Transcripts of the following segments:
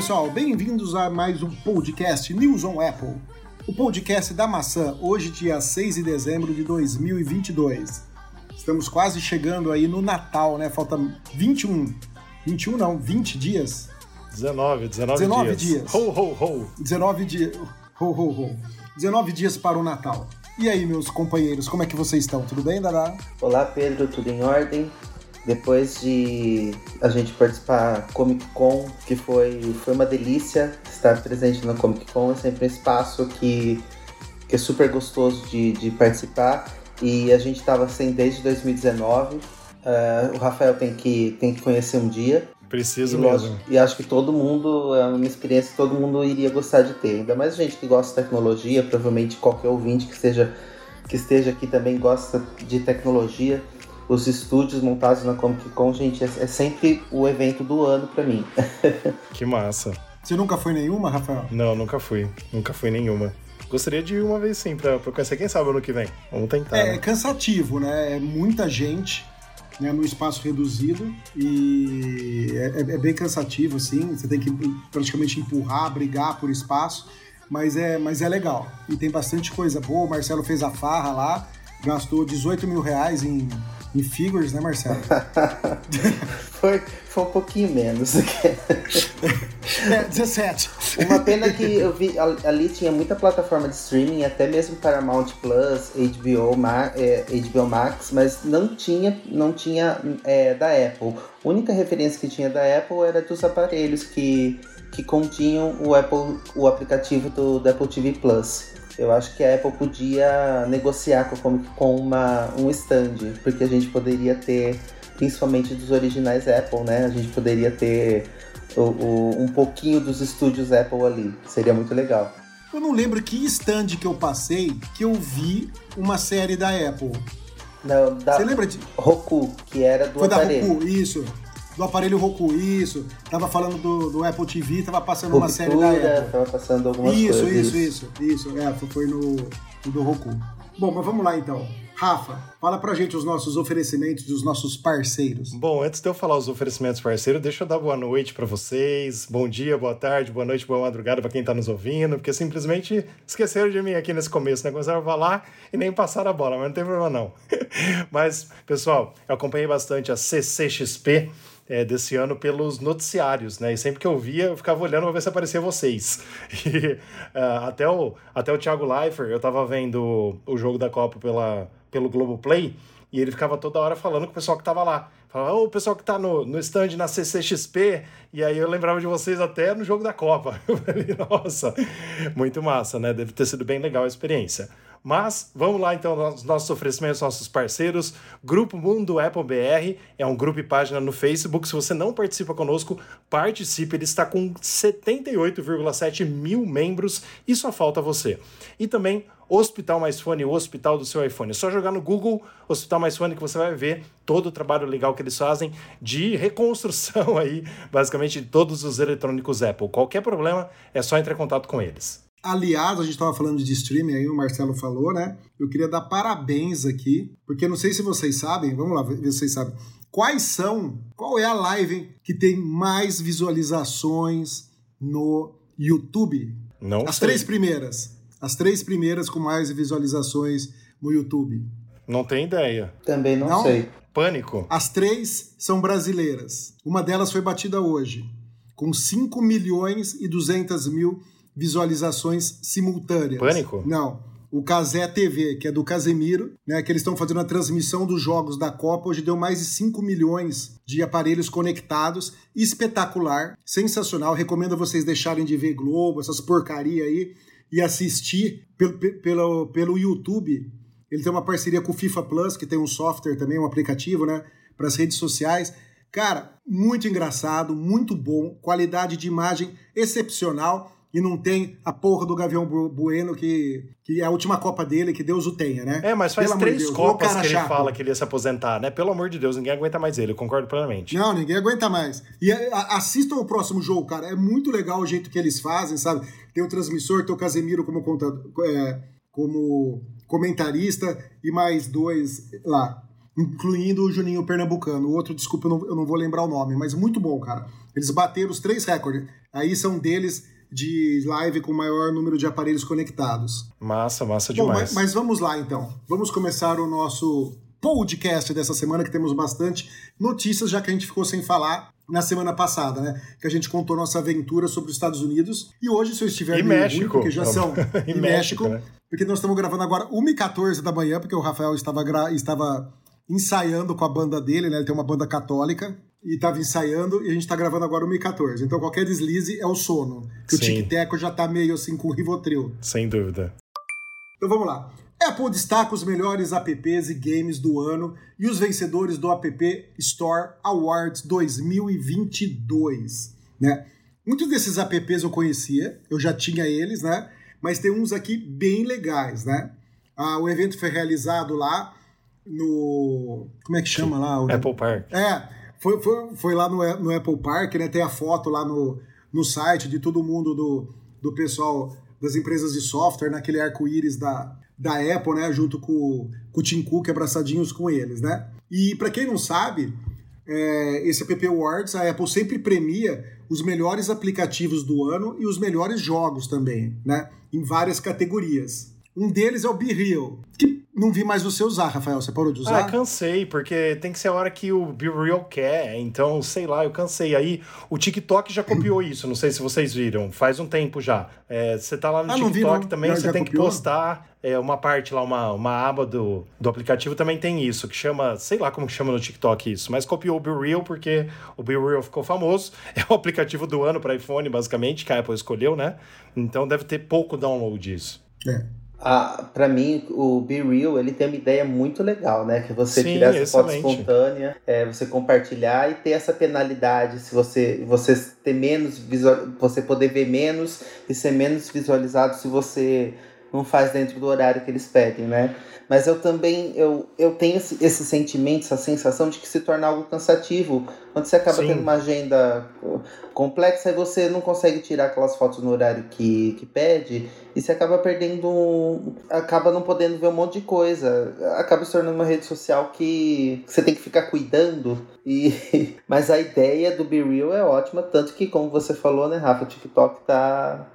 pessoal, bem-vindos a mais um podcast News on Apple. O podcast da maçã, hoje, dia 6 de dezembro de 2022. Estamos quase chegando aí no Natal, né? Falta 21. 21 não, 20 dias. 19, 19, 19 dias. dias. Ho, ho, ho. 19 dias. Ho, ho, ho. 19 dias para o Natal. E aí, meus companheiros, como é que vocês estão? Tudo bem, Dada? Olá, Pedro, tudo em ordem? Depois de a gente participar Comic Con, que foi, foi uma delícia estar presente na Comic Con, é sempre um espaço que, que é super gostoso de, de participar. E a gente estava sem desde 2019. Uh, o Rafael tem que, tem que conhecer um dia. Preciso e, mesmo. E acho que todo mundo, é uma experiência que todo mundo iria gostar de ter. Ainda mais gente que gosta de tecnologia, provavelmente qualquer ouvinte que, seja, que esteja aqui também gosta de tecnologia. Os estúdios montados na Comic Con, gente, é, é sempre o evento do ano para mim. que massa. Você nunca foi nenhuma, Rafael? Não, nunca fui. Nunca fui nenhuma. Gostaria de ir uma vez sim, pra, pra conhecer quem sabe ano que vem. Vamos tentar. É, né? cansativo, né? É muita gente né, num espaço reduzido e é, é, bem cansativo, assim. Você tem que praticamente empurrar, brigar por espaço, mas é, mas é legal. E tem bastante coisa boa. O Marcelo fez a farra lá, gastou 18 mil reais em em figures, né, Marcelo? foi, foi um pouquinho menos. é, 17. Uma pena que eu vi ali tinha muita plataforma de streaming, até mesmo Paramount Plus, HBO, Ma, é, HBO Max, mas não tinha, não tinha é, da Apple. A única referência que tinha da Apple era dos aparelhos que, que continham o Apple, o aplicativo do, do Apple TV Plus. Eu acho que a Apple podia negociar com, com uma, um stand, porque a gente poderia ter, principalmente dos originais Apple, né? A gente poderia ter o, o, um pouquinho dos estúdios Apple ali. Seria muito legal. Eu não lembro que stand que eu passei que eu vi uma série da Apple. Não, da Você lembra de Roku, que era do Foi aparelho. da Roku, isso do aparelho Roku, isso. Tava falando do, do Apple TV, tava passando uma série da Apple. Tava passando algumas isso, coisas. Isso, isso, isso, isso. É, foi no, no do Roku. Bom, mas vamos lá então. Rafa, fala pra gente os nossos oferecimentos dos nossos parceiros. Bom, antes de eu falar os oferecimentos parceiros, deixa eu dar boa noite para vocês. Bom dia, boa tarde, boa noite, boa madrugada para quem tá nos ouvindo, porque simplesmente esqueceram de mim aqui nesse começo, né? Começaram a falar e nem passaram a bola, mas não tem problema não. mas, pessoal, eu acompanhei bastante a CCXP é, desse ano pelos noticiários, né? E sempre que eu via, eu ficava olhando para ver se aparecia vocês. E uh, até, o, até o Thiago Leifert, eu tava vendo o jogo da Copa pela, pelo Globoplay, e ele ficava toda hora falando com o pessoal que tava lá. Falava, ô, o pessoal que tá no, no stand na CCXP, e aí eu lembrava de vocês até no jogo da Copa. Eu falei, nossa, muito massa, né? Deve ter sido bem legal a experiência. Mas vamos lá então aos nossos oferecimentos, nossos parceiros. Grupo Mundo Apple BR é um grupo e página no Facebook. Se você não participa conosco, participe. Ele está com 78,7 mil membros e só falta você. E também Hospital Mais Fone, o hospital do seu iPhone. É só jogar no Google Hospital Mais Fone que você vai ver todo o trabalho legal que eles fazem de reconstrução aí, basicamente, de todos os eletrônicos Apple. Qualquer problema, é só entrar em contato com eles. Aliás, a gente estava falando de streaming aí, o Marcelo falou, né? Eu queria dar parabéns aqui, porque não sei se vocês sabem, vamos lá ver se vocês sabem. Quais são, qual é a live que tem mais visualizações no YouTube? Não As sei. três primeiras. As três primeiras com mais visualizações no YouTube. Não tem ideia. Também não, Não? sei. Pânico. As três são brasileiras. Uma delas foi batida hoje, com 5 milhões e 200 mil visualizações simultâneas. Pânico? Não. O Casé TV, que é do Casemiro, né, que eles estão fazendo a transmissão dos jogos da Copa, hoje deu mais de 5 milhões de aparelhos conectados. Espetacular, sensacional. Recomendo vocês deixarem de ver Globo, essas porcaria aí, e assistir pelo, pelo, pelo YouTube. Ele tem uma parceria com o FIFA Plus, que tem um software também, um aplicativo, né, para as redes sociais. Cara, muito engraçado, muito bom, qualidade de imagem excepcional e não tem a porra do Gavião Bueno, que, que é a última Copa dele, que Deus o tenha, né? É, mas faz Pelo três Deus, copas que ele chato. fala que ele ia se aposentar, né? Pelo amor de Deus, ninguém aguenta mais ele, eu concordo plenamente. Não, ninguém aguenta mais. E assistam o próximo jogo, cara. É muito legal o jeito que eles fazem, sabe? Tem o transmissor, tem o Casemiro como, é, como comentarista e mais dois lá. incluindo o Juninho Pernambucano. O outro, desculpa, eu não, eu não vou lembrar o nome, mas muito bom, cara. Eles bateram os três recordes. Aí são deles de live com maior número de aparelhos conectados. Massa, massa demais. Bom, mas, mas vamos lá então. Vamos começar o nosso podcast dessa semana, que temos bastante notícias, já que a gente ficou sem falar na semana passada, né? Que a gente contou nossa aventura sobre os Estados Unidos. E hoje, se eu estiver e meio México. ruim, porque já são. e México, México né? porque nós estamos gravando agora 1h14 da manhã, porque o Rafael estava, gra... estava ensaiando com a banda dele, né? Ele tem uma banda católica e estava ensaiando, e a gente está gravando agora 1h14. Então qualquer deslize é o sono. Que Sim. o tic-teco já está meio assim com o Rivotril. Sem dúvida. Então vamos lá. Apple destaca os melhores apps e games do ano e os vencedores do App Store Awards 2022, né? Muitos desses apps eu conhecia, eu já tinha eles, né? Mas tem uns aqui bem legais, né? Ah, o evento foi realizado lá no. Como é que chama lá? O... Apple Park. É, foi, foi, foi lá no, no Apple Park, né? Tem a foto lá no, no site de todo mundo do, do pessoal das empresas de software, naquele arco-íris da, da Apple, né, junto com, com o Tim Cook, abraçadinhos com eles, né? E para quem não sabe, é, esse App Awards, a Apple sempre premia os melhores aplicativos do ano e os melhores jogos também, né? Em várias categorias. Um deles é o Be Real, que não vi mais você usar, Rafael. Você parou de usar? Ah, cansei, porque tem que ser a hora que o Be Real quer. Então, sei lá, eu cansei. Aí o TikTok já copiou isso, não sei se vocês viram. Faz um tempo já. É, você tá lá no ah, TikTok vi, também, você tem copiou? que postar é, uma parte lá, uma, uma aba do, do aplicativo também tem isso, que chama, sei lá como que chama no TikTok isso, mas copiou o Be Real porque o Be Real ficou famoso. É o aplicativo do ano para iPhone, basicamente, que a Apple escolheu, né? Então deve ter pouco download disso. É a, pra mim, o Be Real, ele tem uma ideia muito legal, né? Que você Sim, tirar essa foto espontânea, é, você compartilhar e ter essa penalidade, se você, você ter menos visual, você poder ver menos e ser menos visualizado. Se você não faz dentro do horário que eles pedem, né? Mas eu também eu, eu tenho esse, esse sentimento, essa sensação de que se torna algo cansativo. Quando você acaba Sim. tendo uma agenda complexa e você não consegue tirar aquelas fotos no horário que, que pede, e você acaba perdendo. acaba não podendo ver um monte de coisa. Acaba se tornando uma rede social que você tem que ficar cuidando. E, mas a ideia do Be Real é ótima, tanto que, como você falou, né, Rafa, o TikTok tá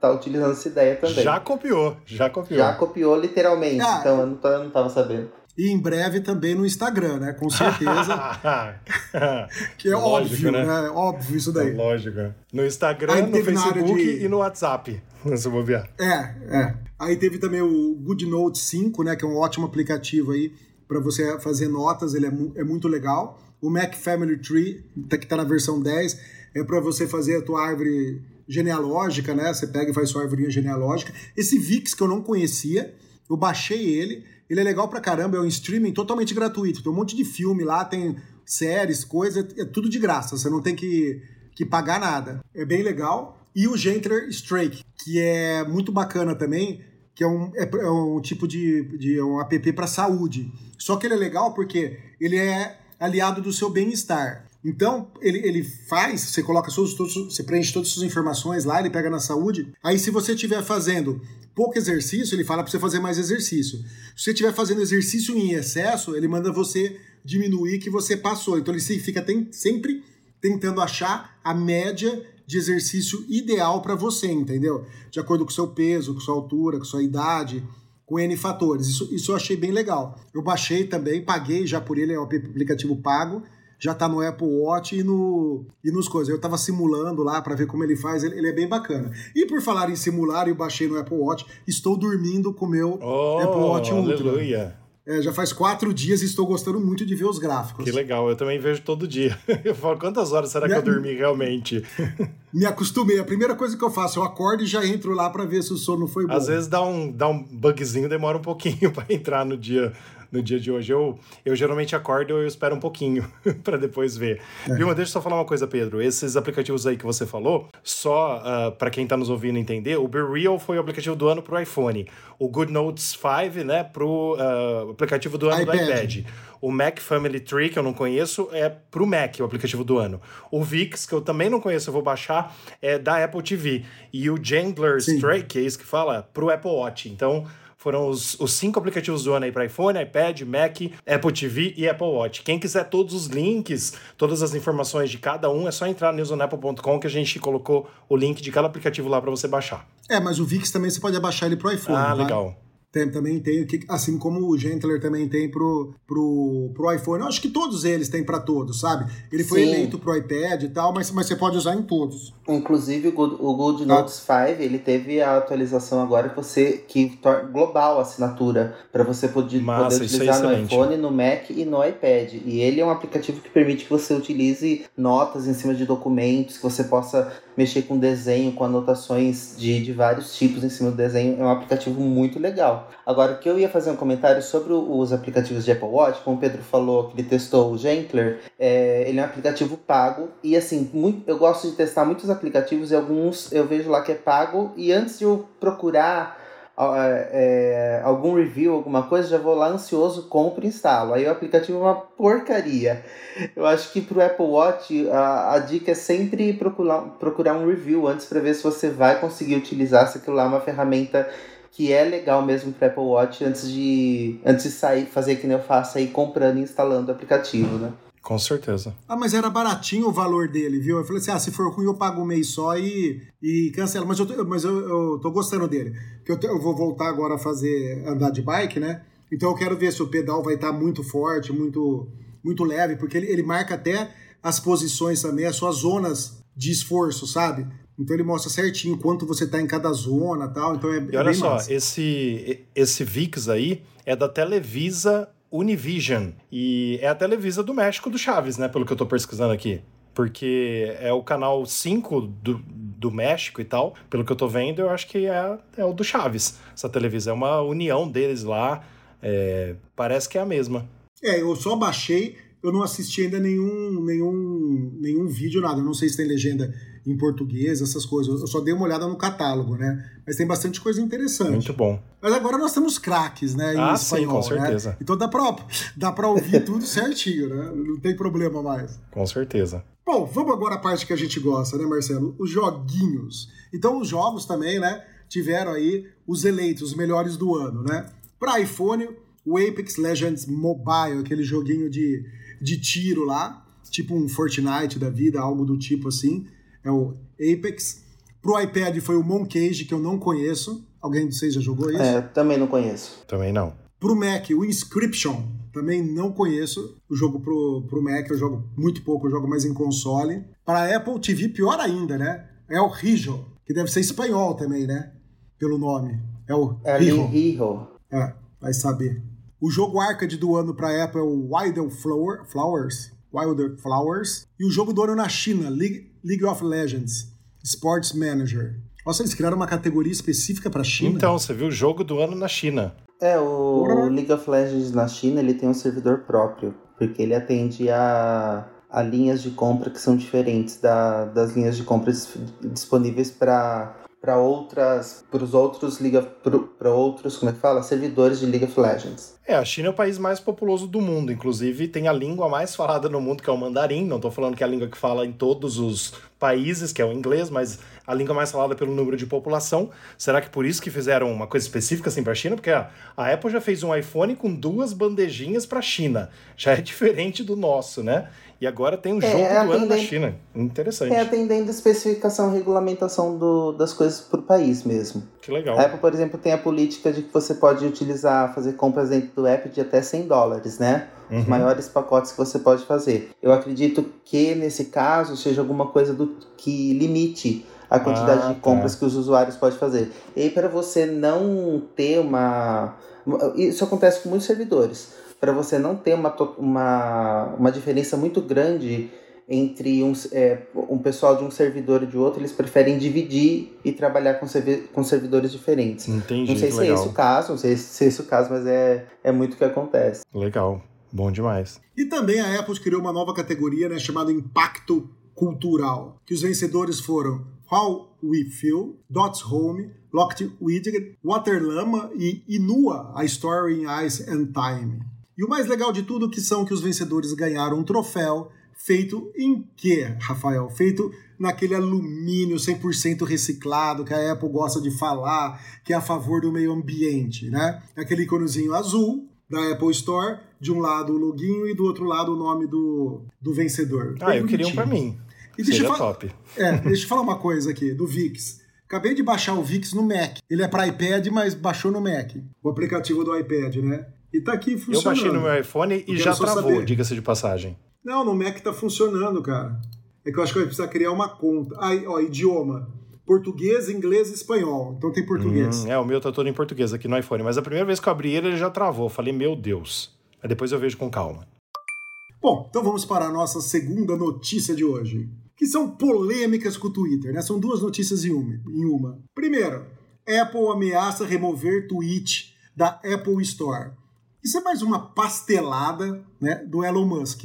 tá utilizando essa ideia também. Já copiou, já copiou. Já copiou literalmente, ah, então eu não, eu não tava sabendo. E em breve também no Instagram, né? Com certeza. que é lógico, óbvio, né? né? Óbvio isso daí. É lógico. No Instagram, no Facebook de... e no WhatsApp, se bobear. É, é. Aí teve também o GoodNote 5, né? Que é um ótimo aplicativo aí para você fazer notas, ele é, mu é muito legal. O Mac Family Tree, tá, que está na versão 10, é para você fazer a tua árvore genealógica, né? Você pega e faz sua árvore genealógica. Esse VIX que eu não conhecia, eu baixei ele. Ele é legal pra caramba, é um streaming totalmente gratuito. Tem um monte de filme lá, tem séries, coisas, é tudo de graça. Você não tem que, que pagar nada. É bem legal. E o Gentler Strike, que é muito bacana também, que é um, é, é um tipo de, de um app para saúde. Só que ele é legal porque ele é aliado do seu bem-estar. Então, ele, ele faz, você coloca todos, todos, você preenche todas as suas informações lá, ele pega na saúde. Aí, se você estiver fazendo pouco exercício, ele fala para você fazer mais exercício. Se você estiver fazendo exercício em excesso, ele manda você diminuir que você passou. Então, ele fica tem, sempre tentando achar a média de exercício ideal para você, entendeu? De acordo com seu peso, com sua altura, com sua idade, com N fatores. Isso, isso eu achei bem legal. Eu baixei também, paguei já por ele, é um aplicativo pago já tá no Apple Watch e, no, e nos coisas. Eu tava simulando lá para ver como ele faz, ele, ele, é bem bacana. E por falar em simular, eu baixei no Apple Watch, estou dormindo com o meu oh, Apple Watch Ultra. Aleluia. É, já faz quatro dias e estou gostando muito de ver os gráficos. Que legal, eu também vejo todo dia. Eu falo, quantas horas será Me... que eu dormi realmente? Me acostumei. A primeira coisa que eu faço, eu acordo e já entro lá para ver se o sono foi bom. Às vezes dá um, dá um bugzinho, demora um pouquinho para entrar no dia no dia de hoje. Eu, eu geralmente acordo e eu espero um pouquinho para depois ver. É. Viu? Deixa eu só falar uma coisa, Pedro. Esses aplicativos aí que você falou, só uh, ah, para quem está nos ouvindo entender, o Be Real foi o aplicativo do ano para o iPhone. O Good Notes 5, né, para o uh, aplicativo do ano iPad. do iPad. O Mac Family Tree, que eu não conheço, é para o Mac, o aplicativo do ano. O VIX, que eu também não conheço, eu vou baixar, é da Apple TV. E o Jandler Stray, que é isso que fala, para o Apple Watch. Então, foram os, os cinco aplicativos do ano aí para iPhone, iPad, Mac, Apple TV e Apple Watch. Quem quiser todos os links, todas as informações de cada um, é só entrar no newsonapple.com que a gente colocou o link de cada aplicativo lá para você baixar. É, mas o VIX também você pode baixar ele pro iPhone. Ah, tá? legal. Tem, também tem, assim como o Gentler também tem pro, pro, pro iPhone. Eu acho que todos eles têm para todos, sabe? Ele foi Sim. eleito pro iPad e tal, mas, mas você pode usar em todos. Inclusive o Good, o Good tá. Notes 5, ele teve a atualização agora que você que global a assinatura para você poder, Massa, poder é utilizar é no iPhone, no Mac e no iPad. E ele é um aplicativo que permite que você utilize notas em cima de documentos, que você possa mexer com desenho, com anotações de, de vários tipos em cima do desenho. É um aplicativo muito legal. Agora, que eu ia fazer um comentário sobre os aplicativos de Apple Watch, como o Pedro falou que ele testou o Gentler, é, ele é um aplicativo pago e assim, muito, eu gosto de testar muitos aplicativos e alguns eu vejo lá que é pago e antes de eu procurar é, algum review, alguma coisa, já vou lá ansioso, compro e instalo. Aí o aplicativo é uma porcaria. Eu acho que pro Apple Watch a, a dica é sempre procurar, procurar um review antes para ver se você vai conseguir utilizar se aquilo lá é uma ferramenta que é legal mesmo para Apple Watch antes de antes de sair fazer que nem eu faço aí comprando e instalando o aplicativo, né? Com certeza. Ah, mas era baratinho o valor dele, viu? Eu falei assim: ah, se for ruim, eu pago um mês só e, e cancelo. Mas, eu tô, mas eu, eu tô gostando dele. Porque eu, eu vou voltar agora a fazer andar de bike, né? Então eu quero ver se o pedal vai estar tá muito forte, muito, muito leve, porque ele, ele marca até as posições também, as suas zonas de esforço, sabe? Então ele mostra certinho quanto você está em cada zona tal. Então é, e olha só, esse, esse VIX aí é da Televisa Univision. E é a Televisa do México do Chaves, né? Pelo que eu tô pesquisando aqui. Porque é o canal 5 do, do México e tal. Pelo que eu tô vendo, eu acho que é, é o do Chaves. Essa Televisa é uma união deles lá. É, parece que é a mesma. É, eu só baixei, eu não assisti ainda nenhum, nenhum, nenhum vídeo, nada. Eu não sei se tem legenda em português, essas coisas. Eu só dei uma olhada no catálogo, né? Mas tem bastante coisa interessante. Muito bom. Mas agora nós temos craques, né? Em ah, espanhol, sim, com né? certeza. Então dá pra, dá pra ouvir tudo certinho, né? Não tem problema mais. Com certeza. Bom, vamos agora à parte que a gente gosta, né, Marcelo? Os joguinhos. Então, os jogos também, né? Tiveram aí os eleitos, os melhores do ano, né? Para iPhone, o Apex Legends Mobile, aquele joguinho de, de tiro lá, tipo um Fortnite da vida, algo do tipo assim é o Apex. Pro iPad foi o Moncage, que eu não conheço. Alguém de vocês já jogou isso? É, também não conheço. Também não. Pro Mac, o Inscription, também não conheço. O jogo pro, pro Mac eu jogo muito pouco, eu jogo mais em console. Para Apple TV, pior ainda, né? É o Rijo, que deve ser espanhol também, né? Pelo nome. É o é Rijo. Rijo. É, vai saber. O jogo arcade do ano para Apple é o Wild Flower, Flowers. Wilder Flowers. E o jogo do ano na China, League, League of Legends, Sports Manager. Nossa, eles criaram uma categoria específica para China? Então, você viu o jogo do ano na China. É, o. League of Legends na China, ele tem um servidor próprio, porque ele atende a, a linhas de compra que são diferentes da, das linhas de compra disponíveis para para outras para os outros liga para outros como é que fala? Servidores de League of Legends. É a China é o país mais populoso do mundo. Inclusive tem a língua mais falada no mundo que é o mandarim. Não estou falando que é a língua que fala em todos os países que é o inglês mas a língua mais falada pelo número de população. Será que por isso que fizeram uma coisa específica assim para a China? Porque a, a Apple já fez um iPhone com duas bandejinhas para a China. Já é diferente do nosso né e agora tem um é, jogo é do ano da China. Interessante. É atendendo a especificação e regulamentação do, das coisas para o país mesmo. Que legal. A Apple, por exemplo, tem a política de que você pode utilizar, fazer compras dentro do app de até 100 dólares, né? Uhum. Os maiores pacotes que você pode fazer. Eu acredito que nesse caso seja alguma coisa do que limite a quantidade ah, de compras tá. que os usuários podem fazer. E aí, para você não ter uma. Isso acontece com muitos servidores para você não ter uma, uma, uma diferença muito grande entre um, é, um pessoal de um servidor e de outro, eles preferem dividir e trabalhar com, servi com servidores diferentes. Entendi, não sei se legal. é esse o caso, não sei se é esse o caso, mas é, é muito o que acontece. Legal, bom demais. E também a Apple criou uma nova categoria né, chamada Impacto Cultural, que os vencedores foram How We Feel, Dots Home, Locked Widget, Waterlama e Inua, A Story in Ice and Time. E o mais legal de tudo que são que os vencedores ganharam um troféu feito em que, Rafael? Feito naquele alumínio 100% reciclado que a Apple gosta de falar, que é a favor do meio ambiente, né? Aquele iconezinho azul da Apple Store, de um lado o loginho e do outro lado o nome do, do vencedor. Ah, eu queria um para mim. E deixa top. É, deixa eu falar uma coisa aqui, do VIX. Acabei de baixar o VIX no Mac. Ele é para iPad, mas baixou no Mac. O aplicativo do iPad, né? E tá aqui funcionando. Eu baixei no meu iPhone e já travou, diga-se de passagem. Não, no Mac tá funcionando, cara. É que eu acho que vai precisar criar uma conta. Aí, ó, idioma. Português, inglês e espanhol. Então tem português. Hum, é, o meu tá todo em português aqui no iPhone. Mas a primeira vez que eu abri ele, ele já travou. Eu falei, meu Deus. Aí depois eu vejo com calma. Bom, então vamos para a nossa segunda notícia de hoje. Que são polêmicas com o Twitter, né? São duas notícias em uma. Em uma. Primeiro, Apple ameaça remover tweet da Apple Store. Isso é mais uma pastelada né, do Elon Musk.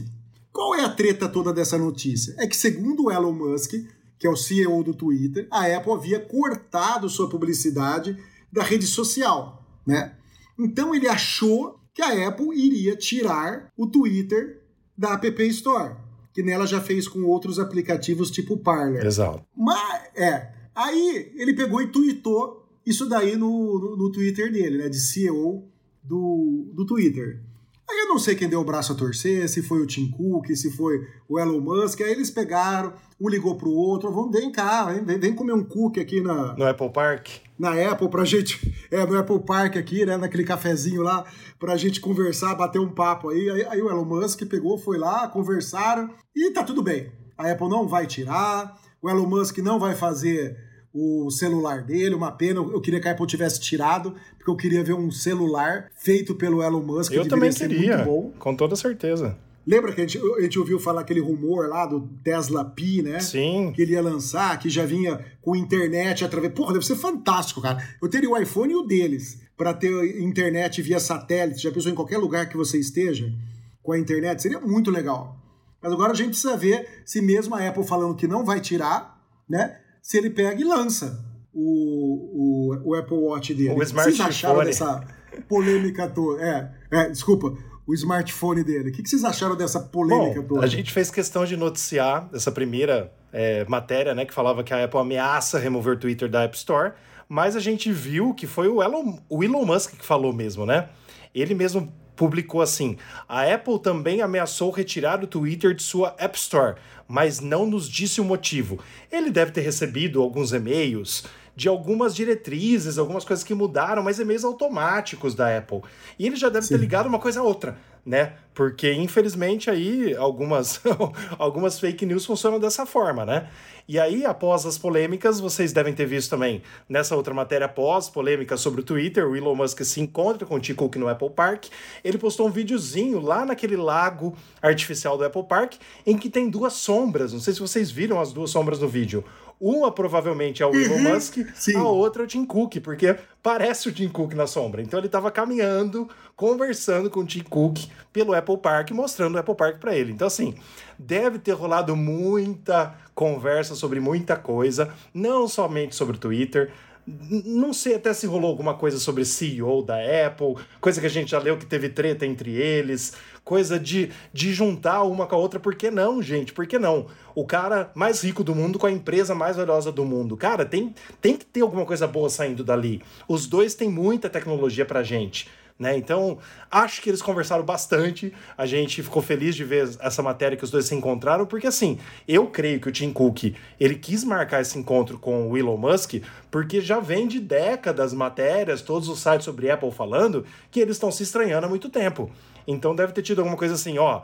Qual é a treta toda dessa notícia? É que, segundo o Elon Musk, que é o CEO do Twitter, a Apple havia cortado sua publicidade da rede social, né? Então ele achou que a Apple iria tirar o Twitter da App Store, que nela já fez com outros aplicativos tipo Parler. Exato. Mas, é, aí ele pegou e tweetou isso daí no, no, no Twitter dele, né, de CEO do, do Twitter. Aí eu não sei quem deu o braço a torcer, se foi o Tim Cook, se foi o Elon Musk. Aí eles pegaram, um ligou pro outro, vamos, vem cá, vem, vem comer um cookie aqui na... No Apple Park? Na Apple, pra gente... É, no Apple Park aqui, né, naquele cafezinho lá, pra gente conversar, bater um papo aí. Aí, aí o Elon Musk pegou, foi lá, conversaram e tá tudo bem. A Apple não vai tirar, o Elon Musk não vai fazer o celular dele, uma pena, eu queria que a Apple tivesse tirado, porque eu queria ver um celular feito pelo Elon Musk, eu também queria, com toda certeza. Lembra que a gente, a gente ouviu falar aquele rumor lá do Tesla Pi, né? Sim. Que ele ia lançar, que já vinha com internet através. Porra, deve ser fantástico, cara. Eu teria o iPhone e o deles para ter internet via satélite. Já pensou em qualquer lugar que você esteja com a internet? Seria muito legal. Mas agora a gente precisa ver se mesmo a Apple falando que não vai tirar, né? Se ele pega e lança o, o, o Apple Watch dele. O smartphone. Vocês acharam dessa polêmica toda? É, é, desculpa, o smartphone dele. O que vocês acharam dessa polêmica Bom, toda? A gente fez questão de noticiar essa primeira é, matéria, né, que falava que a Apple ameaça remover o Twitter da App Store, mas a gente viu que foi o Elon, o Elon Musk que falou mesmo, né? Ele mesmo publicou assim: a Apple também ameaçou retirar o Twitter de sua App Store, mas não nos disse o motivo. Ele deve ter recebido alguns e-mails de algumas diretrizes, algumas coisas que mudaram, mas e-mails automáticos da Apple. E ele já deve Sim. ter ligado uma coisa a outra, né? Porque infelizmente aí algumas algumas fake news funcionam dessa forma, né? E aí, após as polêmicas, vocês devem ter visto também nessa outra matéria pós polêmica sobre o Twitter, o Elon Musk se encontra com o Tim Cook no Apple Park. Ele postou um videozinho lá naquele lago artificial do Apple Park em que tem duas sombras. Não sei se vocês viram as duas sombras no vídeo. Uma provavelmente é o Elon uhum, Musk, sim. a outra é o Tim Cook, porque parece o Tim Cook na sombra. Então ele estava caminhando, conversando com o Tim Cook pelo Apple Park, mostrando o Apple Park para ele. Então, assim, deve ter rolado muita conversa sobre muita coisa, não somente sobre o Twitter. Não sei até se rolou alguma coisa sobre CEO da Apple, coisa que a gente já leu que teve treta entre eles, coisa de, de juntar uma com a outra. Por que não, gente? Por que não? O cara mais rico do mundo com a empresa mais valiosa do mundo. Cara, tem, tem que ter alguma coisa boa saindo dali. Os dois têm muita tecnologia pra gente. Né? Então, acho que eles conversaram bastante. A gente ficou feliz de ver essa matéria que os dois se encontraram, porque assim, eu creio que o Tim Cook ele quis marcar esse encontro com o Elon Musk, porque já vem de décadas matérias, todos os sites sobre Apple falando que eles estão se estranhando há muito tempo. Então deve ter tido alguma coisa assim, ó.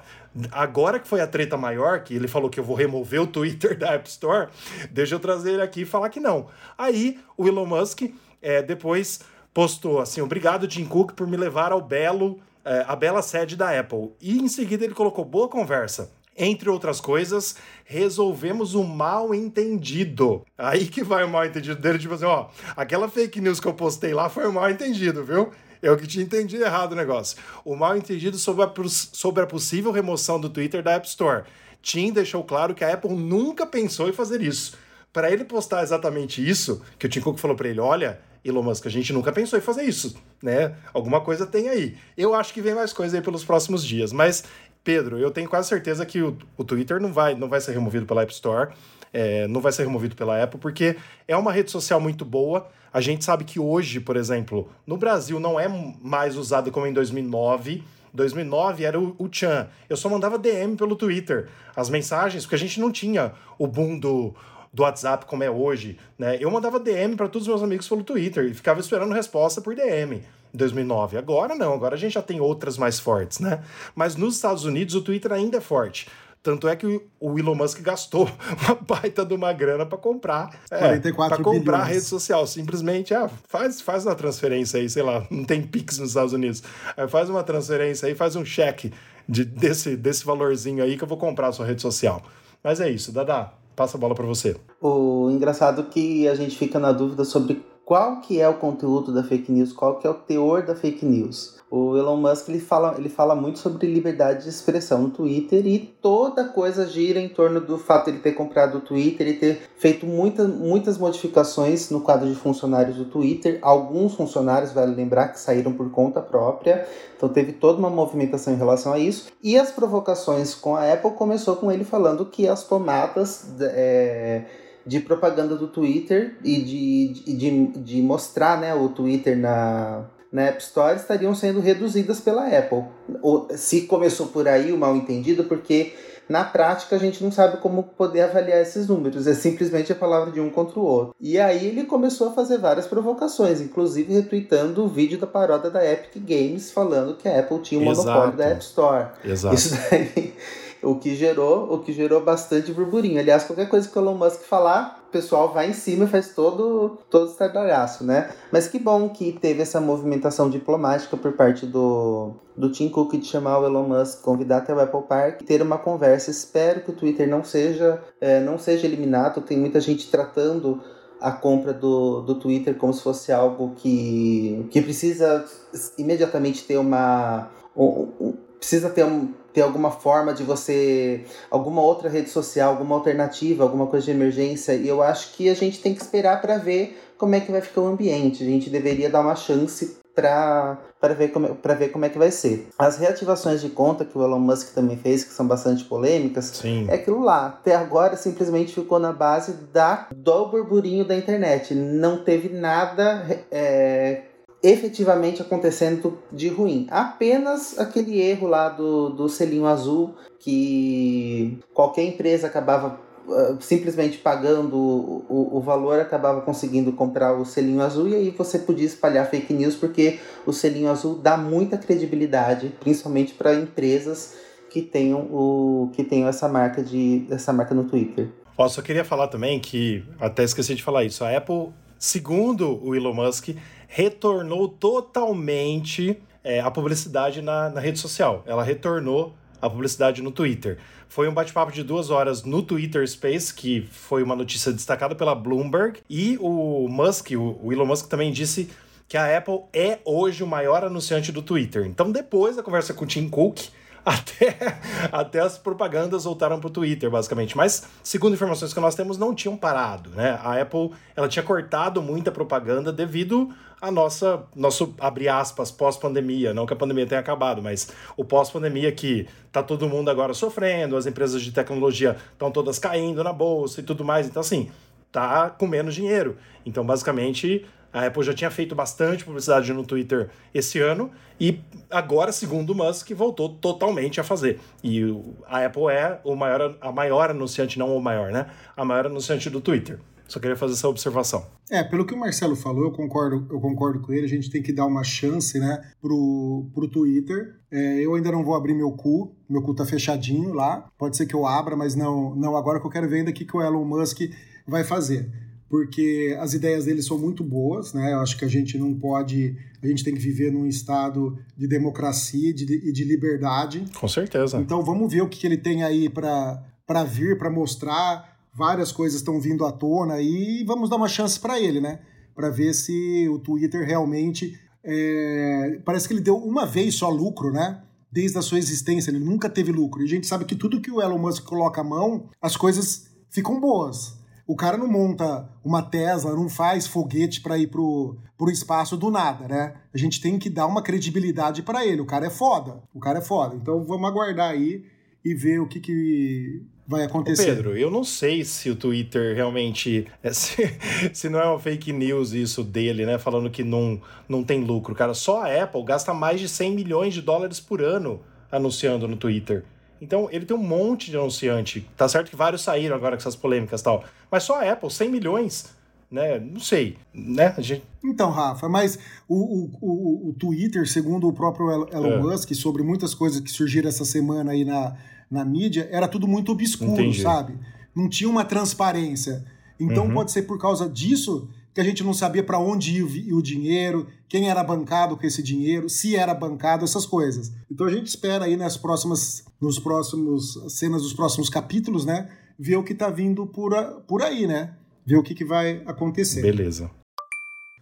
Agora que foi a treta maior, que ele falou que eu vou remover o Twitter da App Store, deixa eu trazer ele aqui e falar que não. Aí o Elon Musk é, depois postou assim: obrigado, Tim Cook, por me levar ao belo, é, a bela sede da Apple. E em seguida ele colocou boa conversa. Entre outras coisas, resolvemos o mal entendido. Aí que vai o mal entendido dele, tipo assim, ó, aquela fake news que eu postei lá foi o mal entendido, viu? Eu que tinha entendido errado o negócio. O mal entendido sobre a, sobre a possível remoção do Twitter da App Store. Tim deixou claro que a Apple nunca pensou em fazer isso. Para ele postar exatamente isso, que o Tim Cook falou para ele, olha, Elon Musk, a gente nunca pensou em fazer isso, né? Alguma coisa tem aí. Eu acho que vem mais coisa aí pelos próximos dias, mas Pedro, eu tenho quase certeza que o, o Twitter não vai, não vai ser removido pela App Store, é, não vai ser removido pela Apple, porque é uma rede social muito boa. A gente sabe que hoje, por exemplo, no Brasil não é mais usado como em 2009. 2009 era o, o Chan. Eu só mandava DM pelo Twitter. As mensagens, porque a gente não tinha o boom do, do WhatsApp como é hoje, né? Eu mandava DM para todos os meus amigos pelo Twitter e ficava esperando resposta por DM. 2009. Agora não, agora a gente já tem outras mais fortes, né? Mas nos Estados Unidos o Twitter ainda é forte. Tanto é que o Elon Musk gastou uma baita de uma grana para comprar, é, para comprar a rede social. Simplesmente, ah, faz, faz uma transferência aí, sei lá, não tem Pix nos Estados Unidos. faz uma transferência aí, faz um cheque de, desse, desse valorzinho aí que eu vou comprar a sua rede social. Mas é isso, Dada, passa a bola para você. O engraçado que a gente fica na dúvida sobre qual que é o conteúdo da fake news, qual que é o teor da fake news. O Elon Musk ele fala, ele fala muito sobre liberdade de expressão no Twitter e toda coisa gira em torno do fato de ele ter comprado o Twitter e ter feito muita, muitas modificações no quadro de funcionários do Twitter. Alguns funcionários, vale lembrar, que saíram por conta própria, então teve toda uma movimentação em relação a isso. E as provocações com a Apple começou com ele falando que as tomadas. É, de propaganda do Twitter e de, de, de mostrar né, o Twitter na, na App Store estariam sendo reduzidas pela Apple. Ou, se começou por aí o mal entendido, porque na prática a gente não sabe como poder avaliar esses números, é simplesmente a palavra de um contra o outro. E aí ele começou a fazer várias provocações, inclusive retweetando o vídeo da paródia da Epic Games falando que a Apple tinha o monopólio da App Store. Exato. Isso daí o que gerou, o que gerou bastante burburinho. Aliás, qualquer coisa que o Elon Musk falar, pessoal vai em cima e faz todo todo estardalhaço, né? Mas que bom que teve essa movimentação diplomática por parte do, do Tim Cook de chamar o Elon Musk, convidar até o Apple Park, ter uma conversa. Espero que o Twitter não seja é, não seja eliminado. Tem muita gente tratando a compra do, do Twitter como se fosse algo que, que precisa imediatamente ter uma um, precisa ter um, ter alguma forma de você. alguma outra rede social, alguma alternativa, alguma coisa de emergência. E eu acho que a gente tem que esperar para ver como é que vai ficar o ambiente. A gente deveria dar uma chance para ver, como, ver como é que vai ser. As reativações de conta que o Elon Musk também fez, que são bastante polêmicas, Sim. é aquilo lá. Até agora simplesmente ficou na base da, do burburinho da internet. Não teve nada é, efetivamente acontecendo de ruim. Apenas aquele erro lá do, do selinho azul que qualquer empresa acabava uh, simplesmente pagando o, o, o, valor, acabava conseguindo comprar o selinho azul e aí você podia espalhar fake news porque o selinho azul dá muita credibilidade, principalmente para empresas que tenham, o, que tenham essa marca de essa marca no Twitter. Ó, só queria falar também que até esqueci de falar isso. A Apple, segundo o Elon Musk, retornou totalmente é, a publicidade na, na rede social. Ela retornou a publicidade no Twitter. Foi um bate-papo de duas horas no Twitter Space, que foi uma notícia destacada pela Bloomberg. E o Musk, o Elon Musk também disse que a Apple é hoje o maior anunciante do Twitter. Então, depois da conversa com o Tim Cook, até, até as propagandas voltaram para o Twitter, basicamente. Mas, segundo informações que nós temos, não tinham parado, né? A Apple, ela tinha cortado muita propaganda devido a nossa, nosso, abre aspas, pós-pandemia. Não que a pandemia tenha acabado, mas o pós-pandemia que tá todo mundo agora sofrendo, as empresas de tecnologia estão todas caindo na bolsa e tudo mais. Então, assim, tá com menos dinheiro. Então, basicamente, a Apple já tinha feito bastante publicidade no Twitter esse ano e agora, segundo o Musk, voltou totalmente a fazer. E a Apple é o maior, a maior anunciante, não o maior, né? A maior anunciante do Twitter. Só queria fazer essa observação. É, pelo que o Marcelo falou, eu concordo, eu concordo com ele. A gente tem que dar uma chance, né, pro, pro Twitter. É, eu ainda não vou abrir meu cu, meu cu tá fechadinho lá. Pode ser que eu abra, mas não, não agora que eu quero ver ainda o que, que o Elon Musk vai fazer porque as ideias dele são muito boas, né? Eu acho que a gente não pode, a gente tem que viver num estado de democracia e de, de, liberdade. Com certeza. Então vamos ver o que, que ele tem aí para vir, para mostrar. Várias coisas estão vindo à tona e vamos dar uma chance para ele, né? Para ver se o Twitter realmente é... parece que ele deu uma vez só lucro, né? Desde a sua existência, ele nunca teve lucro. E a gente sabe que tudo que o Elon Musk coloca a mão, as coisas ficam boas O cara não monta uma Tesla, não faz foguete para ir pro, pro espaço do nada, né? A gente tem que dar uma credibilidade para ele. O cara é foda. O cara é foda. Então vamos aguardar aí e ver o que, que vai acontecer. Ô Pedro, eu não sei se o Twitter realmente. Se, se não é uma fake news isso dele, né? Falando que não, não tem lucro. Cara, só a Apple gasta mais de 100 milhões de dólares por ano anunciando no Twitter. Então, ele tem um monte de anunciante. Tá certo que vários saíram agora com essas polêmicas e tal. Mas só a Apple, 100 milhões, né? Não sei, né? A gente... Então, Rafa, mas o, o, o, o Twitter, segundo o próprio Elon é. Musk, sobre muitas coisas que surgiram essa semana aí na, na mídia, era tudo muito obscuro, Entendi. sabe? Não tinha uma transparência. Então, uhum. pode ser por causa disso que a gente não sabia para onde ia o dinheiro, quem era bancado com esse dinheiro, se era bancado, essas coisas. Então a gente espera aí nas próximas, nos próximos cenas dos próximos capítulos, né, ver o que está vindo por, por aí, né? Ver o que, que vai acontecer. Beleza.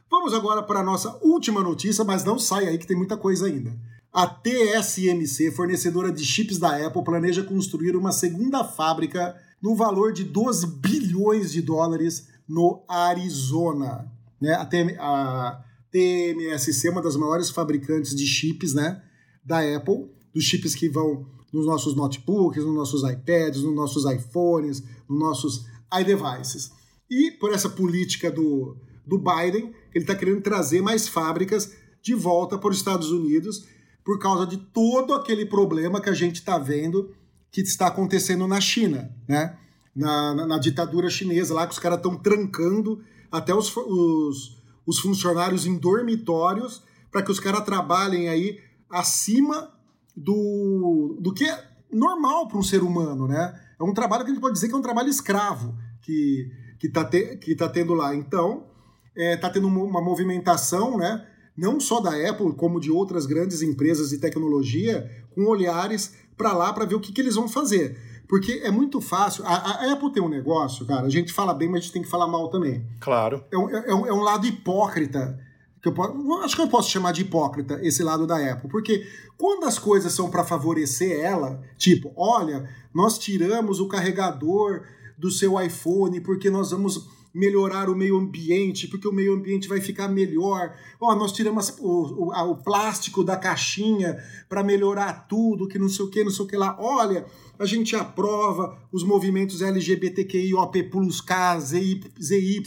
Vamos agora para a nossa última notícia, mas não sai aí que tem muita coisa ainda. A TSMC, fornecedora de chips da Apple, planeja construir uma segunda fábrica no valor de 12 bilhões de dólares no Arizona. Né? A, TM, a TMSC é uma das maiores fabricantes de chips né, da Apple, dos chips que vão nos nossos notebooks, nos nossos iPads, nos nossos iPhones, nos nossos iDevices. E por essa política do, do Biden, ele está querendo trazer mais fábricas de volta para os Estados Unidos por causa de todo aquele problema que a gente está vendo que está acontecendo na China, né? Na, na, na ditadura chinesa lá, que os caras estão trancando até os, os, os, funcionários em dormitórios para que os caras trabalhem aí acima do, do que é normal para um ser humano, né? É um trabalho que a gente pode dizer que é um trabalho escravo que, que, tá, te, que tá tendo lá. Então, é, tá tendo uma movimentação, né? Não só da Apple, como de outras grandes empresas de tecnologia, com olhares para lá para ver o que, que eles vão fazer. Porque é muito fácil. A, a, Apple tem um negócio, cara, a gente fala bem, mas a gente tem que falar mal também. Claro. É um, é um, é um lado hipócrita. Que eu, acho que eu posso chamar de hipócrita esse lado da Apple. Porque quando as coisas são para favorecer ela, tipo, olha, nós tiramos o carregador do seu iPhone porque nós vamos melhorar o meio ambiente, porque o meio ambiente vai ficar melhor. Ó, oh, nós tiramos o, o, o plástico da caixinha para melhorar tudo, que não sei o que, não sei o que lá. Olha, a gente aprova os movimentos LGBTQIOP+, K, ZY, ZY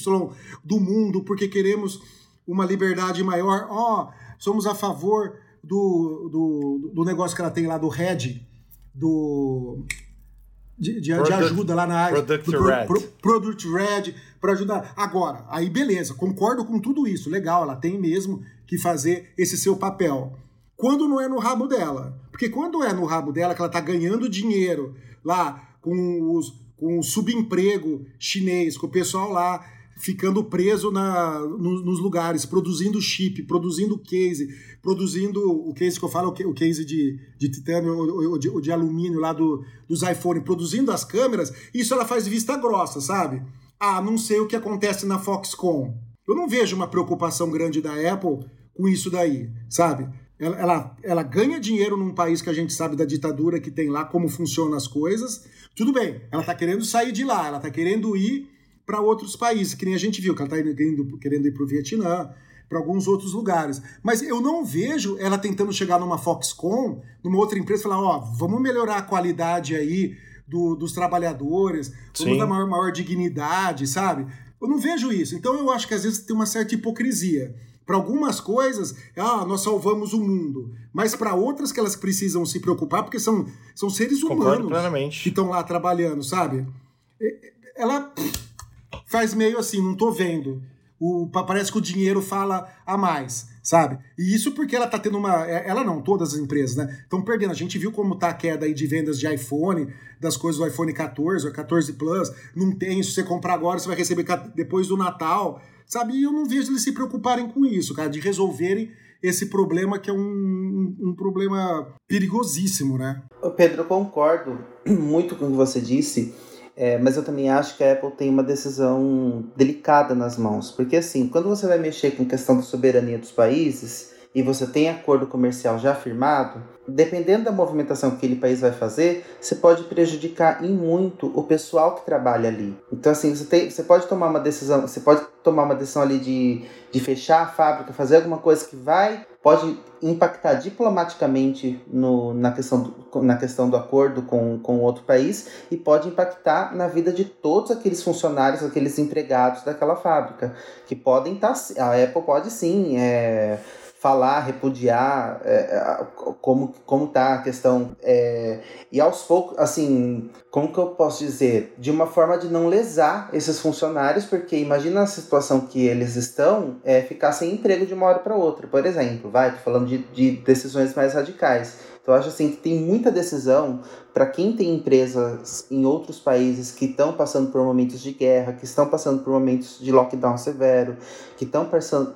do mundo, porque queremos uma liberdade maior. Ó, oh, somos a favor do, do, do negócio que ela tem lá do RED, do... De, de, product, de, ajuda lá na área Product do Red. Pro, Product Red para ajudar. Agora, aí beleza, concordo com tudo isso, legal, ela tem mesmo que fazer esse seu papel quando não é no rabo dela. Porque quando é no rabo dela, que ela está ganhando dinheiro lá com, os, com o subemprego chinês, com o pessoal lá ficando preso na, no, nos lugares, produzindo chip, produzindo case, produzindo o case que eu falo, o case de, de titânio ou de, de, alumínio lá do, dos iPhone, produzindo as câmeras, isso ela faz vista grossa, sabe? Ah, não sei o que acontece na Foxconn. Eu não vejo uma preocupação grande da Apple com isso daí, sabe? Ela, ela, ela, ganha dinheiro num país que a gente sabe da ditadura que tem lá, como funcionam as coisas. Tudo bem, ela está querendo sair de lá, ela está querendo ir para outros países, que nem a gente viu, que ela está querendo, querendo ir para o Vietnã, para alguns outros lugares. Mas eu não vejo ela tentando chegar numa Foxconn, numa outra empresa, e falar: ó, oh, vamos melhorar a qualidade aí do, dos trabalhadores, vamos dar maior, maior dignidade, sabe? Eu não vejo isso. Então eu acho que às vezes tem uma certa hipocrisia. Para algumas coisas, ah, nós salvamos o mundo. Mas para outras que elas precisam se preocupar, porque são, são seres humanos que estão lá trabalhando, sabe? Ela faz meio assim, não tô vendo. O, parece que o dinheiro fala a mais, sabe? E isso porque ela tá tendo uma. É, ela não, todas as empresas, né? Estão perdendo. A gente viu como tá a queda aí de vendas de iPhone, das coisas do iPhone 14 ou 14 Plus. Não tem, se você comprar agora, você vai receber depois do Natal sabe? E eu não vejo eles se preocuparem com isso, cara, de resolverem esse problema que é um, um problema perigosíssimo, né? Pedro, eu concordo muito com o que você disse, é, mas eu também acho que a Apple tem uma decisão delicada nas mãos, porque assim, quando você vai mexer com questão da soberania dos países, e você tem acordo comercial já firmado, dependendo da movimentação que aquele país vai fazer, você pode prejudicar em muito o pessoal que trabalha ali. Então, assim, você, tem, você pode tomar uma decisão, você pode tomar uma decisão ali de, de fechar a fábrica, fazer alguma coisa que vai, pode impactar diplomaticamente no, na, questão do, na questão do acordo com, com outro país e pode impactar na vida de todos aqueles funcionários, aqueles empregados daquela fábrica, que podem estar, tá, a Apple pode sim, é, falar, repudiar é, é como, como tá a questão. É, e aos poucos, assim, como que eu posso dizer? De uma forma de não lesar esses funcionários, porque imagina a situação que eles estão, é, ficar sem emprego de uma hora para outra, por exemplo, vai, tô falando de, de decisões mais radicais então, eu acho assim que tem muita decisão para quem tem empresas em outros países que estão passando por momentos de guerra, que estão passando por momentos de lockdown severo, que estão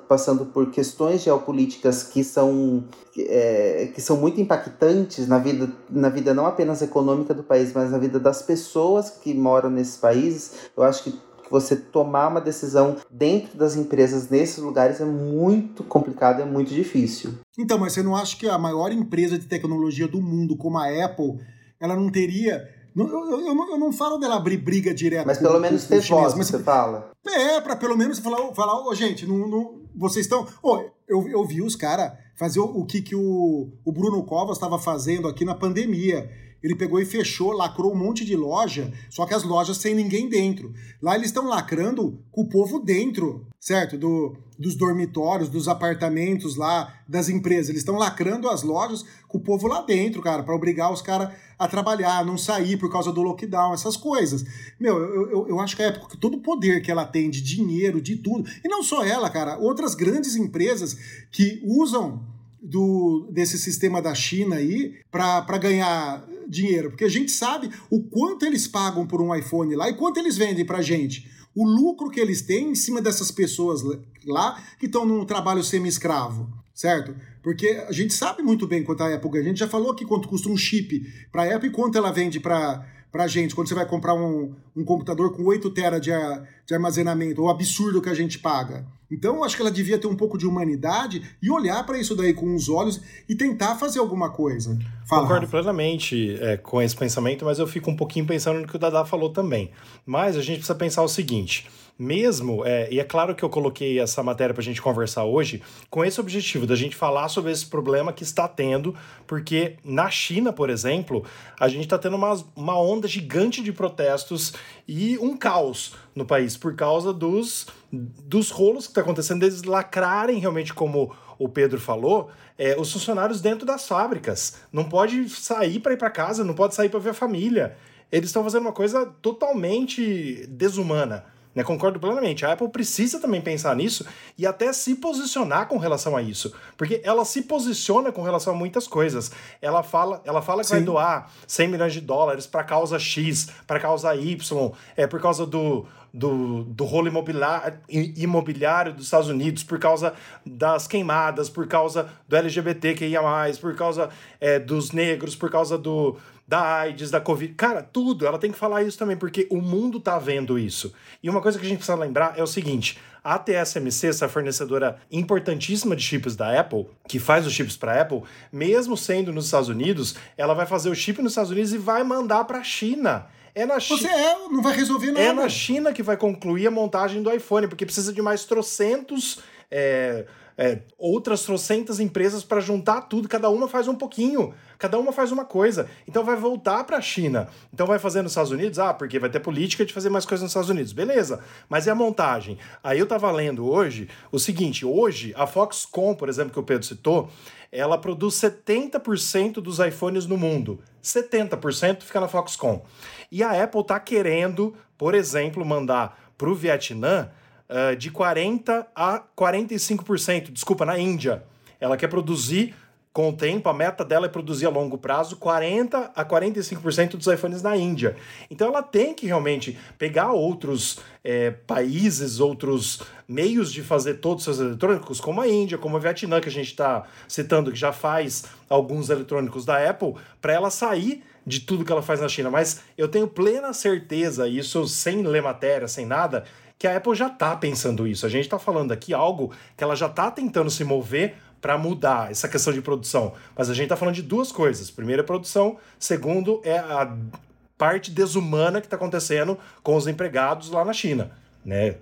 passando, por questões geopolíticas que são, é, que são muito impactantes na vida, na vida não apenas econômica do país, mas na vida das pessoas que moram nesses países. Eu acho que você tomar uma decisão dentro das empresas nesses lugares é muito complicado, é muito difícil. Então, mas você não acha que a maior empresa de tecnologia do mundo, como a Apple, ela não teria eu, eu, eu, não, eu, não, falo dela abrir briga direto. Mas pelo menos ter voz, mas você fala. É, pra pelo menos falar, falar oh, gente, não, não, vocês estão. Oh, eu, eu vi os caras fazer o, o, que, que o, o Bruno Covas estava fazendo aqui na pandemia ele pegou e fechou, lacrou um monte de loja, só que as lojas sem ninguém dentro. Lá eles estão lacrando com o povo dentro, certo? Do, dos dormitórios, dos apartamentos lá, das empresas. Eles estão lacrando as lojas com o povo lá dentro, cara, para obrigar os caras a trabalhar, não sair por causa do lockdown, essas coisas. Meu, eu, eu, eu acho que a época que todo o poder que ela tem de dinheiro, de tudo, e não só ela, cara, outras grandes empresas que usam do, desse sistema da China aí para ganhar dinheiro, porque a gente sabe o quanto eles pagam por um iPhone lá e quanto eles vendem para gente. O lucro que eles têm em cima dessas pessoas lá que estão num trabalho semi-escravo, certo? Porque a gente sabe muito bem quanto a Apple, a gente já falou aqui quanto custa um chip para a Apple e quanto ela vende para pra gente, quando você vai comprar um, um computador com 8 TB de, de armazenamento, o absurdo que a gente paga. Então, eu acho que ela devia ter um pouco de humanidade e olhar para isso daí com os olhos e tentar fazer alguma coisa. Fala, Concordo plenamente é, com esse pensamento, mas eu fico um pouquinho pensando no que o Dada falou também. Mas a gente precisa pensar o seguinte: mesmo, é, e é claro que eu coloquei essa matéria para a gente conversar hoje, com esse objetivo da gente falar sobre esse problema que está tendo, porque na China, por exemplo, a gente está tendo uma, uma onda gigante de protestos e um caos no país por causa dos, dos rolos que está acontecendo, deles lacrarem realmente como o Pedro falou, é, os funcionários dentro das fábricas. Não pode sair para ir para casa, não pode sair para ver a família. Eles estão fazendo uma coisa totalmente desumana. Né? Concordo plenamente. A Apple precisa também pensar nisso e até se posicionar com relação a isso. Porque ela se posiciona com relação a muitas coisas. Ela fala, ela fala que Sim. vai doar 100 milhões de dólares para causa X, para causa Y, é por causa do, do, do rolo imobiliário, imobiliário dos Estados Unidos, por causa das queimadas, por causa do LGBT que ia mais, por causa é, dos negros, por causa do, da AIDS, da Covid. Cara, tudo. Ela tem que falar isso também, porque o mundo tá vendo isso. E uma coisa que a gente precisa lembrar é o seguinte: a TSMC, essa fornecedora importantíssima de chips da Apple, que faz os chips para Apple, mesmo sendo nos Estados Unidos, ela vai fazer o chip nos Estados Unidos e vai mandar para a China. É na China. Você é, não vai resolver nada. É na China que vai concluir a montagem do iPhone, porque precisa de mais trocentos. É, é, outras trocentas empresas para juntar tudo, cada uma faz um pouquinho, cada uma faz uma coisa. Então vai voltar para a China. Então vai fazer nos Estados Unidos? Ah, porque vai ter política de fazer mais coisas nos Estados Unidos. Beleza, mas e a montagem? Aí eu tava lendo hoje o seguinte: hoje a Foxconn, por exemplo, que o Pedro citou, ela produz 70% dos iPhones no mundo. 70% fica na Foxconn. E a Apple tá querendo, por exemplo, mandar para o Vietnã uh, de 40% a 45%, desculpa, na Índia. Ela quer produzir com o tempo, a meta dela é produzir a longo prazo 40 a 45% dos iPhones na Índia. Então ela tem que realmente pegar outros é, países, outros meios de fazer todos os seus eletrônicos, como a Índia, como a Vietnã, que a gente está citando, que já faz alguns eletrônicos da Apple, para ela sair de tudo que ela faz na China. Mas eu tenho plena certeza, isso sem ler matéria, sem nada, que a Apple já está pensando isso. A gente está falando aqui algo que ela já está tentando se mover para mudar essa questão de produção. Mas a gente está falando de duas coisas. Primeiro é produção, segundo é a parte desumana que está acontecendo com os empregados lá na China né?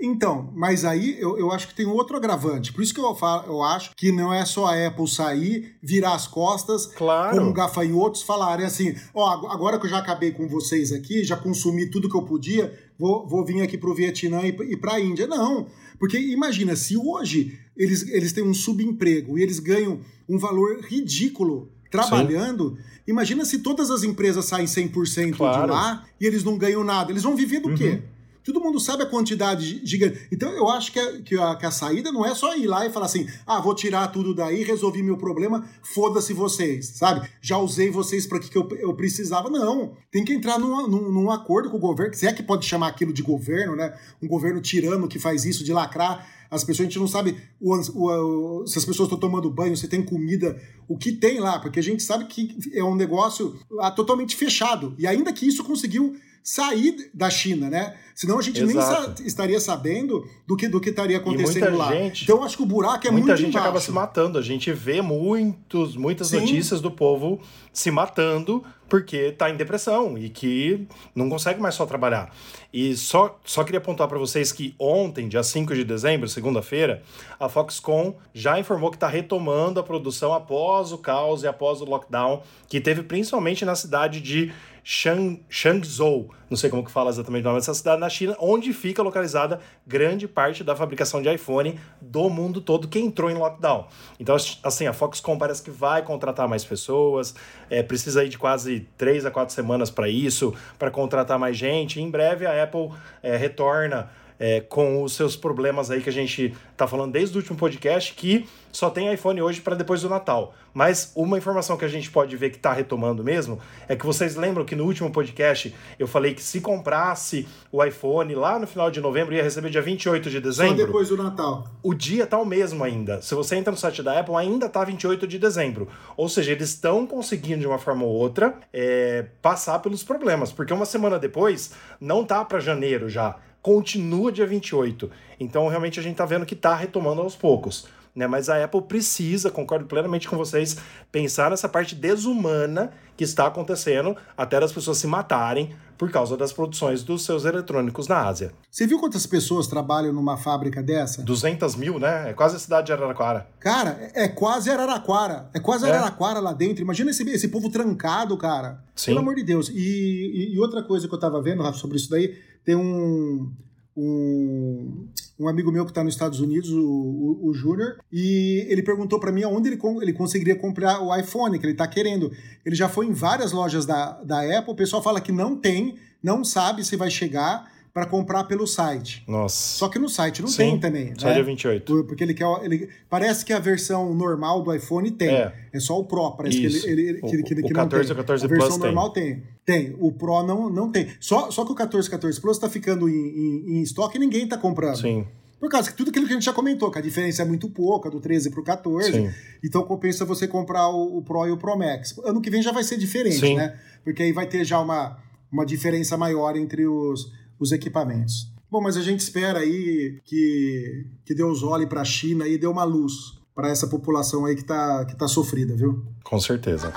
Então, mas aí eu, eu acho que tem outro agravante. Por isso que eu, falo, eu acho que não é só a Apple sair, virar as costas, claro. como gafanhotos falarem assim: ó, oh, agora que eu já acabei com vocês aqui, já consumi tudo que eu podia, vou, vou vir aqui pro Vietnã e, e pra Índia. Não, porque imagina, se hoje eles, eles têm um subemprego e eles ganham um valor ridículo trabalhando, Sim. imagina se todas as empresas saem 100% claro. de lá e eles não ganham nada. Eles vão viver do uhum. quê? Todo mundo sabe a quantidade gigante. Então eu acho que a, que, a, que a saída não é só ir lá e falar assim: ah, vou tirar tudo daí, resolvi meu problema, foda-se vocês, sabe? Já usei vocês para que, que eu, eu precisava. Não. Tem que entrar num, num, num acordo com o governo, se é que pode chamar aquilo de governo, né? Um governo tirano que faz isso, de lacrar as pessoas, a gente não sabe o, o, o, se as pessoas estão tomando banho, se tem comida, o que tem lá, porque a gente sabe que é um negócio ah, totalmente fechado. E ainda que isso conseguiu sair da China, né? Senão a gente Exato. nem estaria sabendo do que, do que estaria acontecendo lá. Gente, então acho que o buraco é muita muito gente embaixo. acaba se matando. A gente vê muitos, muitas Sim. notícias do povo se matando porque está em depressão e que não consegue mais só trabalhar. E só, só queria apontar para vocês que ontem, dia 5 de dezembro, segunda-feira, a Foxconn já informou que está retomando a produção após o caos e após o lockdown que teve principalmente na cidade de Shang, Shangzhou, não sei como que fala exatamente o nome dessa cidade, na China, onde fica localizada grande parte da fabricação de iPhone do mundo todo que entrou em lockdown. Então, assim, a Foxconn parece que vai contratar mais pessoas, é, precisa aí de quase três a quatro semanas para isso, para contratar mais gente. Em breve a Apple é, retorna é, com os seus problemas aí que a gente tá falando desde o último podcast, que só tem iPhone hoje para depois do Natal. Mas uma informação que a gente pode ver que está retomando mesmo é que vocês lembram que no último podcast eu falei que se comprasse o iPhone lá no final de novembro ia receber dia 28 de dezembro. Só depois do Natal. O dia tá o mesmo ainda. Se você entra no site da Apple, ainda tá 28 de dezembro. Ou seja, eles estão conseguindo de uma forma ou outra é, passar pelos problemas, porque uma semana depois não tá para janeiro já continua dia 28. Então, realmente, a gente está vendo que está retomando aos poucos. Né? Mas a Apple precisa, concordo plenamente com vocês, pensar nessa parte desumana que está acontecendo até das pessoas se matarem por causa das produções dos seus eletrônicos na Ásia. Você viu quantas pessoas trabalham numa fábrica dessa? 200 mil, né? É quase a cidade de Araraquara. Cara, é, é quase Araraquara. É quase é. Araraquara lá dentro. Imagina esse, esse povo trancado, cara. Sim. Pelo amor de Deus. E, e, e outra coisa que eu tava vendo, Rafa, sobre isso daí, tem um, um, um amigo meu que está nos Estados Unidos, o, o, o Júnior, e ele perguntou para mim aonde ele, ele conseguiria comprar o iPhone que ele está querendo. Ele já foi em várias lojas da, da Apple, o pessoal fala que não tem, não sabe se vai chegar para comprar pelo site. Nossa. Só que no site não Sim, tem também. Só né? dia 28. Porque ele quer. Ele, parece que a versão normal do iPhone tem. É, é só o Pro. Parece Isso. que ele, ele, que, que, que o 14 não tem. 14 a versão normal tem. tem. Tem. O Pro não, não tem. Só, só que o 14 14 Plus está ficando em, em, em estoque e ninguém está comprando. Sim. Por causa que tudo aquilo que a gente já comentou, que a diferença é muito pouca, do 13 para o 14. Sim. Então compensa você comprar o, o, Pro e o Pro Max. Ano que vem já vai ser diferente, Sim. né? Porque aí vai ter já uma, uma diferença maior entre os, os equipamentos. Bom, mas a gente espera aí que, que Deus olhe para a China e dê uma luz para essa população aí que está que tá sofrida, viu? Com certeza.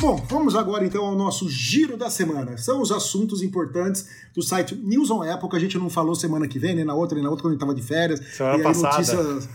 Bom, vamos agora então ao nosso giro da semana. São os assuntos importantes do site News on Apple, que a gente não falou semana que vem, nem na outra, nem na outra, quando a gente estava de férias. Semana e passada. Notícias...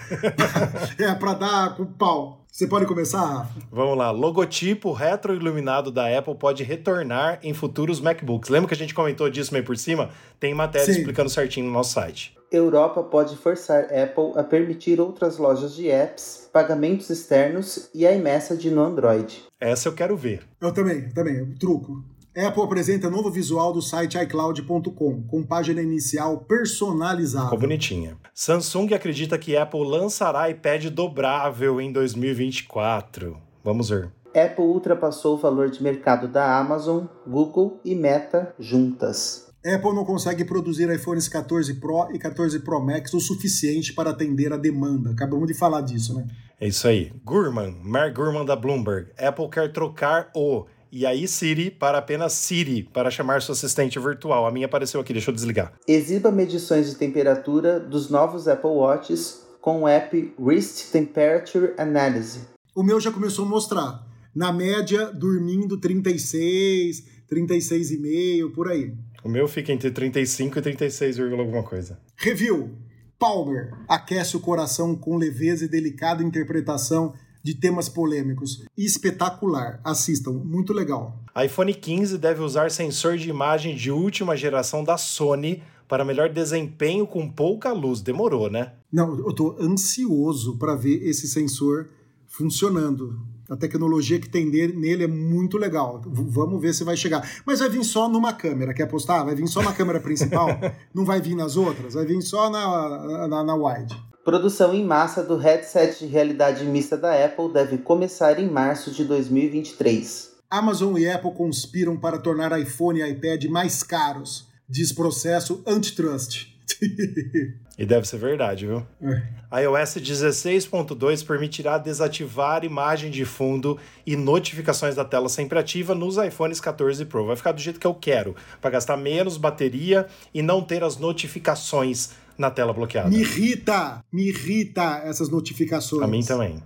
é, para dar com pau. Você pode começar, Rafa? Vamos lá. Logotipo retroiluminado da Apple pode retornar em futuros MacBooks. Lembra que a gente comentou disso meio por cima? Tem matéria Sim. explicando certinho no nosso site. Europa pode forçar Apple a permitir outras lojas de apps, pagamentos externos e iMessage no Android. Essa eu quero ver. Eu também, também. Truco. Apple apresenta novo visual do site iCloud.com, com página inicial personalizada. Ficou bonitinha. Samsung acredita que Apple lançará iPad dobrável em 2024. Vamos ver. Apple ultrapassou o valor de mercado da Amazon, Google e Meta juntas. Apple não consegue produzir iPhones 14 Pro e 14 Pro Max o suficiente para atender a demanda. Acabamos de falar disso, né? É isso aí. Gurman, Mark Gurman da Bloomberg. Apple quer trocar o e aí Siri para apenas Siri, para chamar sua assistente virtual. A minha apareceu aqui, deixa eu desligar. Exiba medições de temperatura dos novos Apple Watches com o app Wrist Temperature Analysis. O meu já começou a mostrar. Na média, dormindo 36, 36,5, por aí. O meu fica entre 35 e 36, alguma coisa. Review. Palmer aquece o coração com leveza e delicada interpretação de temas polêmicos. Espetacular. Assistam, muito legal. iPhone 15 deve usar sensor de imagem de última geração da Sony para melhor desempenho com pouca luz. Demorou, né? Não, eu tô ansioso para ver esse sensor funcionando. A tecnologia que tem nele é muito legal. V vamos ver se vai chegar. Mas vai vir só numa câmera. Quer apostar? Vai vir só na câmera principal? Não vai vir nas outras? Vai vir só na, na, na wide. Produção em massa do headset de realidade mista da Apple deve começar em março de 2023. Amazon e Apple conspiram para tornar iPhone e iPad mais caros, diz processo antitrust. E deve ser verdade, viu? É. iOS 16.2 permitirá desativar imagem de fundo e notificações da tela sempre ativa nos iPhones 14 Pro. Vai ficar do jeito que eu quero, para gastar menos bateria e não ter as notificações na tela bloqueada. Me irrita, me irrita essas notificações. A mim também.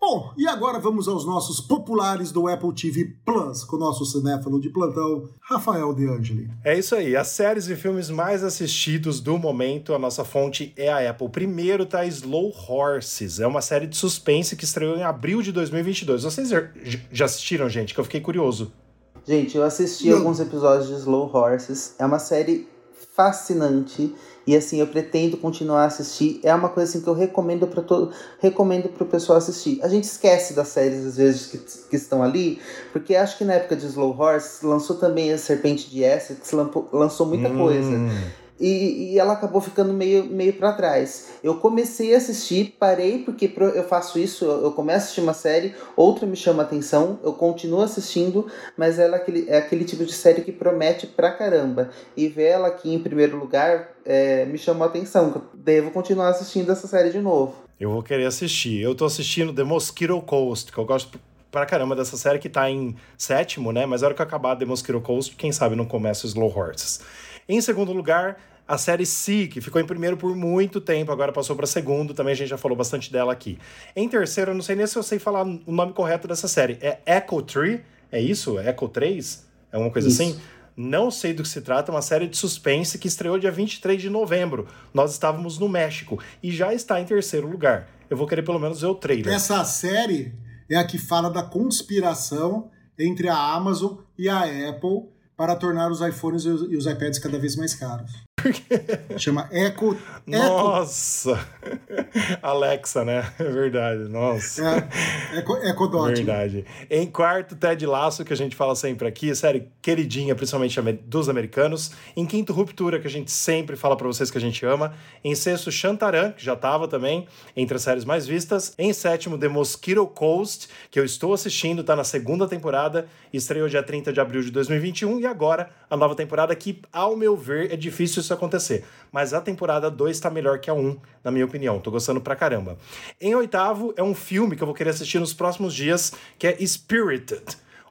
Bom, e agora vamos aos nossos populares do Apple TV Plus, com o nosso cinéfalo de plantão, Rafael De Angeli. É isso aí, as séries e filmes mais assistidos do momento, a nossa fonte é a Apple. Primeiro tá Slow Horses, é uma série de suspense que estreou em abril de 2022. Vocês já assistiram, gente? Que eu fiquei curioso. Gente, eu assisti alguns episódios de Slow Horses, é uma série fascinante e assim, eu pretendo continuar a assistir. É uma coisa assim que eu recomendo para todo, recomendo para o pessoal assistir. A gente esquece das séries às vezes que, que estão ali, porque acho que na época de Slow Horse lançou também a Serpente de Essex, lançou muita hum. coisa e, e ela acabou ficando meio, meio para trás. Eu comecei a assistir, parei porque eu faço isso, eu começo a assistir uma série, outra me chama atenção, eu continuo assistindo, mas ela é aquele, é aquele tipo de série que promete pra caramba. E ver ela aqui em primeiro lugar é, me chamou a atenção. Devo continuar assistindo essa série de novo. Eu vou querer assistir. Eu tô assistindo The Mosquito Coast, que eu gosto pra caramba dessa série que tá em sétimo, né? Mas na hora que acabar The Mosquito Coast, quem sabe não começa Slow Horses. Em segundo lugar, a série Si, que ficou em primeiro por muito tempo, agora passou para segundo, também a gente já falou bastante dela aqui. Em terceiro, eu não sei nem se eu sei falar o nome correto dessa série. É Echo Tree? É isso? Echo 3? É uma coisa isso. assim? Não sei do que se trata, é uma série de suspense que estreou dia 23 de novembro. Nós estávamos no México e já está em terceiro lugar. Eu vou querer pelo menos ver o trailer. Essa série é a que fala da conspiração entre a Amazon e a Apple para tornar os iPhones e os iPads cada vez mais caros. Chama Echo. Nossa! Alexa, né? É verdade. Nossa. É, Echo, Echo Dot. Verdade. Em quarto, Ted Laço, que a gente fala sempre aqui, série queridinha, principalmente dos americanos. Em quinto, Ruptura, que a gente sempre fala para vocês que a gente ama. Em sexto, Shantaran, que já tava também entre as séries mais vistas. Em sétimo, The Mosquito Coast, que eu estou assistindo, tá na segunda temporada. Estreou dia 30 de abril de 2021. E agora, a nova temporada que, ao meu ver, é difícil isso acontecer. Mas a temporada 2 está melhor que a 1, um, na minha opinião. Tô gostando pra caramba. Em oitavo, é um filme que eu vou querer assistir nos próximos dias, que é Spirited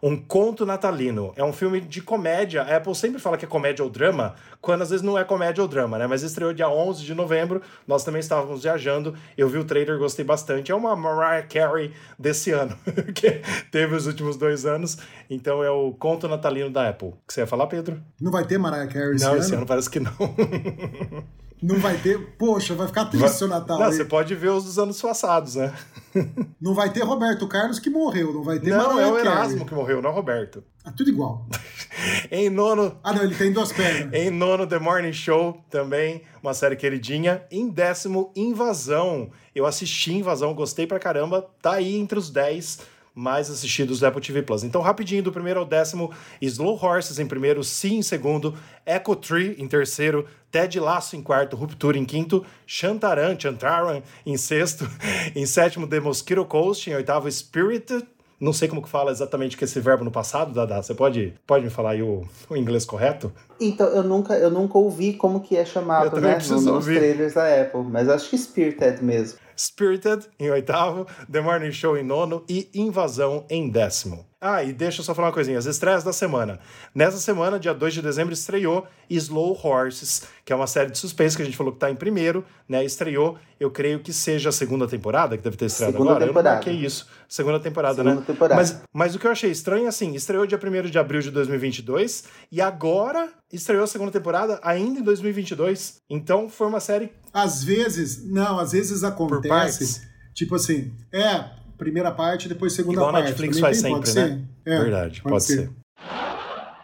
um Conto Natalino. É um filme de comédia. A Apple sempre fala que é comédia ou drama, quando às vezes não é comédia ou drama, né? Mas estreou dia 11 de novembro, nós também estávamos viajando. Eu vi o trailer, gostei bastante. É uma Mariah Carey desse ano, que teve os últimos dois anos. Então é o Conto Natalino da Apple. O que você ia falar, Pedro? Não vai ter Mariah Carey esse não, ano? Não, esse ano parece que não. Não vai ter. Poxa, vai ficar triste vai... seu Natal. Não, aí. você pode ver os dos anos passados, né? Não vai ter Roberto Carlos que morreu, não vai ter Não, Mariah é o Erasmo que morreu, não é Roberto. É tudo igual. em nono. Ah, não, ele tem duas pernas. em nono, The Morning Show, também, uma série queridinha. Em décimo, Invasão. Eu assisti Invasão, gostei pra caramba. Tá aí entre os 10 mais assistidos do Apple TV Plus. Então, rapidinho, do primeiro ao décimo, Slow Horses em primeiro, Sim em segundo, Echo Tree em terceiro, Ted Laço em quarto, Ruptura em quinto, Chantaran, Chantaran em sexto, em sétimo, The Mosquito Coast, em oitavo, Spirit Não sei como que fala exatamente que esse verbo no passado, Dada. Você pode, pode me falar aí o, o inglês correto? Então, eu nunca, eu nunca ouvi como que é chamado, né? Nos ouvir. trailers da Apple, mas acho que Spirited mesmo. Spirited em oitavo, The Morning Show em nono e Invasão em décimo. Ah, e deixa eu só falar uma coisinha, as estreias da semana. Nessa semana, dia 2 de dezembro, estreou Slow Horses, que é uma série de suspense que a gente falou que tá em primeiro, né? Estreou, eu creio que seja a segunda temporada, que deve ter estreado segunda agora. Temporada. Eu não marquei isso. Segunda temporada, segunda né? Temporada. Mas, mas o que eu achei estranho, assim, estreou dia 1 de abril de 2022 e agora estreou a segunda temporada ainda em 2022. Então foi uma série... Às vezes, não, às vezes acontece... Tipo assim, é, primeira parte, depois segunda Igual parte. a Netflix faz sempre, né? É, Verdade, pode, pode ser. ser.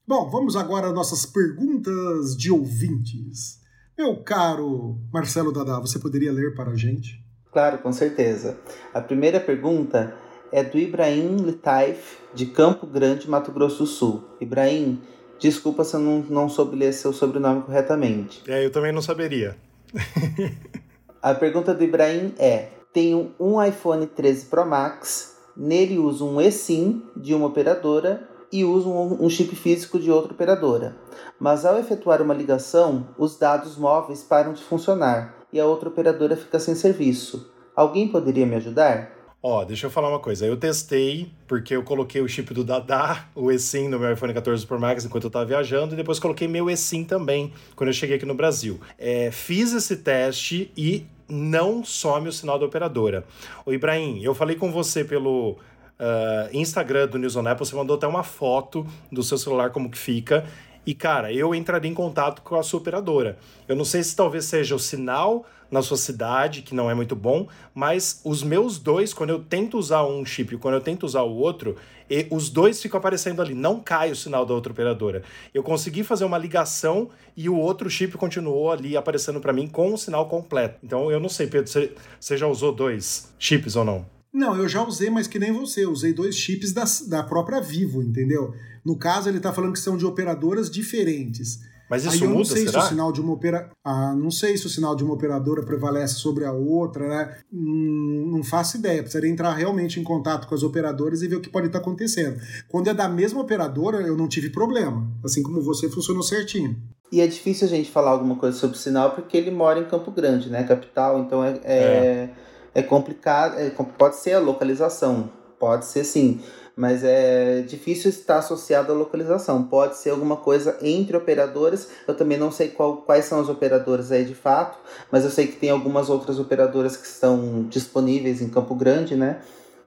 Bom, vamos agora às nossas perguntas de ouvintes. Meu caro Marcelo Dadá, você poderia ler para a gente? Claro, com certeza. A primeira pergunta é do Ibrahim Litaif, de Campo Grande, Mato Grosso do Sul. Ibrahim, desculpa se eu não, não soube ler seu sobrenome corretamente. É, eu também não saberia. a pergunta do Ibrahim é: tenho um iPhone 13 Pro Max, nele uso um eSIM de uma operadora e uso um, chip físico de outra operadora. Mas ao efetuar uma ligação, os dados móveis param de funcionar e a outra operadora fica sem serviço. Alguém poderia me ajudar? Ó, oh, deixa eu falar uma coisa. Eu testei, porque eu coloquei o chip do Dada, o eSIM, no meu iPhone 14 Pro Max enquanto eu estava viajando, e depois coloquei meu eSIM também, quando eu cheguei aqui no Brasil. É, fiz esse teste e não some o sinal da operadora. O Ibrahim, eu falei com você pelo uh, Instagram do News on Apple, você mandou até uma foto do seu celular como que fica. E, cara, eu entraria em contato com a sua operadora. Eu não sei se talvez seja o sinal na sua cidade, que não é muito bom, mas os meus dois, quando eu tento usar um chip e quando eu tento usar o outro, e os dois ficam aparecendo ali, não cai o sinal da outra operadora. Eu consegui fazer uma ligação e o outro chip continuou ali aparecendo para mim com o sinal completo. Então eu não sei, Pedro, você, já usou dois chips ou não? Não, eu já usei, mas que nem você. Eu usei dois chips da, da própria Vivo, entendeu? No caso, ele está falando que são de operadoras diferentes. Mas isso Aí eu muda, não sei será? se o sinal de uma opera... ah, não sei se o sinal de uma operadora prevalece sobre a outra, né? Hum, não faço ideia. Precisaria entrar realmente em contato com as operadoras e ver o que pode estar acontecendo. Quando é da mesma operadora, eu não tive problema. Assim como você funcionou certinho. E é difícil a gente falar alguma coisa sobre o sinal porque ele mora em Campo Grande, né? Capital, então é, é, é. é complicado. É, pode ser a localização, pode ser sim mas é difícil estar associado à localização. Pode ser alguma coisa entre operadoras. Eu também não sei qual, quais são as operadoras aí de fato, mas eu sei que tem algumas outras operadoras que estão disponíveis em Campo Grande, né?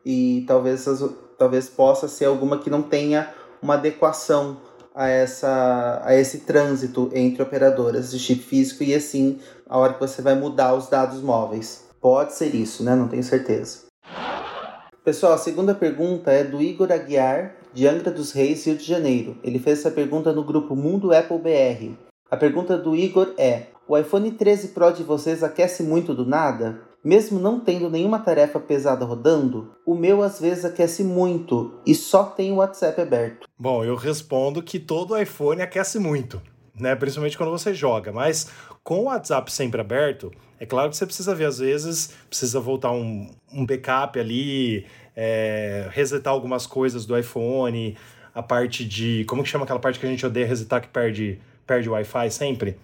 E talvez, talvez possa ser alguma que não tenha uma adequação a, essa, a esse trânsito entre operadoras de chip físico e assim a hora que você vai mudar os dados móveis. Pode ser isso, né? Não tenho certeza. Pessoal, a segunda pergunta é do Igor Aguiar, de Angra dos Reis, Rio de Janeiro. Ele fez essa pergunta no grupo Mundo Apple BR. A pergunta do Igor é: O iPhone 13 Pro de vocês aquece muito do nada? Mesmo não tendo nenhuma tarefa pesada rodando, o meu às vezes aquece muito e só tem o WhatsApp aberto. Bom, eu respondo que todo iPhone aquece muito, né? Principalmente quando você joga, mas com o WhatsApp sempre aberto, é claro que você precisa ver, às vezes, precisa voltar um, um backup ali, é, resetar algumas coisas do iPhone, a parte de. Como que chama aquela parte que a gente odeia resetar que perde, perde Wi-Fi sempre?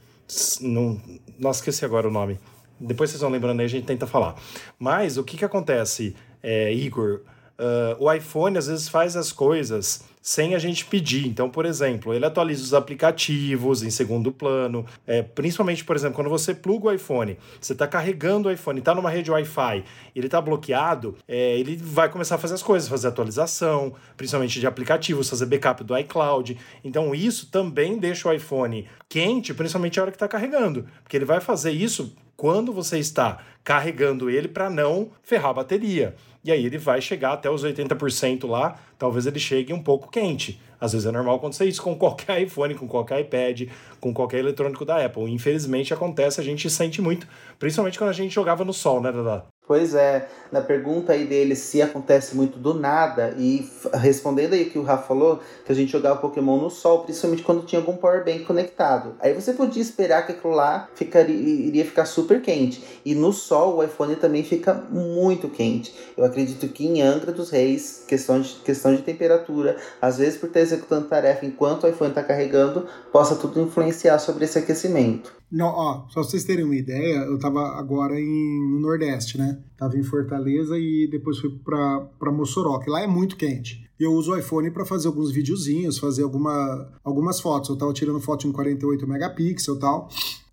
Não, não esqueci agora o nome. Depois vocês vão lembrando aí, a gente tenta falar. Mas o que, que acontece, é, Igor? Uh, o iPhone às vezes faz as coisas sem a gente pedir. Então, por exemplo, ele atualiza os aplicativos em segundo plano, é, principalmente, por exemplo, quando você pluga o iPhone, você está carregando o iPhone, está numa rede Wi-Fi, ele está bloqueado, é, ele vai começar a fazer as coisas, fazer atualização, principalmente de aplicativos, fazer backup do iCloud. Então, isso também deixa o iPhone quente, principalmente a hora que está carregando, porque ele vai fazer isso quando você está carregando ele para não ferrar a bateria. E aí ele vai chegar até os 80% lá, talvez ele chegue um pouco quente. Às vezes é normal acontecer isso com qualquer iPhone, com qualquer iPad, com qualquer eletrônico da Apple. Infelizmente acontece, a gente sente muito, principalmente quando a gente jogava no sol, né, Dada? Pois é, na pergunta aí dele se acontece muito do nada, e respondendo aí o que o Rafa falou, que a gente jogava Pokémon no sol, principalmente quando tinha algum Power Bank conectado. Aí você podia esperar que aquilo lá ficaria, iria ficar super quente. E no sol o iPhone também fica muito quente. Eu acredito que em Angra dos Reis, questão de, questão de temperatura, às vezes por estar executando tarefa enquanto o iPhone está carregando, possa tudo influenciar sobre esse aquecimento. Não, ó, só pra vocês terem uma ideia, eu tava agora em, no Nordeste, né? Tava em Fortaleza e depois fui pra Mossoró, que lá é muito quente. Eu uso o iPhone para fazer alguns videozinhos, fazer alguma, algumas fotos. Eu tava tirando foto em 48 megapixels e tal.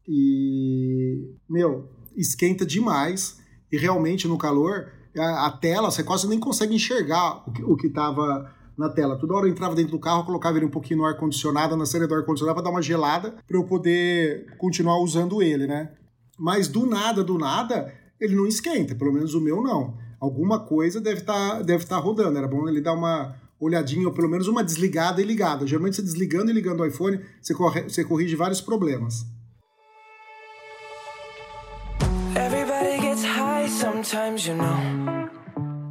E, meu, esquenta demais. E realmente no calor, a, a tela, você quase nem consegue enxergar o que, o que tava na tela. Toda hora eu entrava dentro do carro, colocava ele um pouquinho no ar-condicionado, na série do ar-condicionado, para dar uma gelada, para eu poder continuar usando ele, né? Mas do nada, do nada, ele não esquenta, pelo menos o meu não. Alguma coisa deve estar tá, deve tá rodando. Era bom ele dar uma olhadinha, ou pelo menos uma desligada e ligada. Geralmente, você desligando e ligando o iPhone, você, corre, você corrige vários problemas. You know.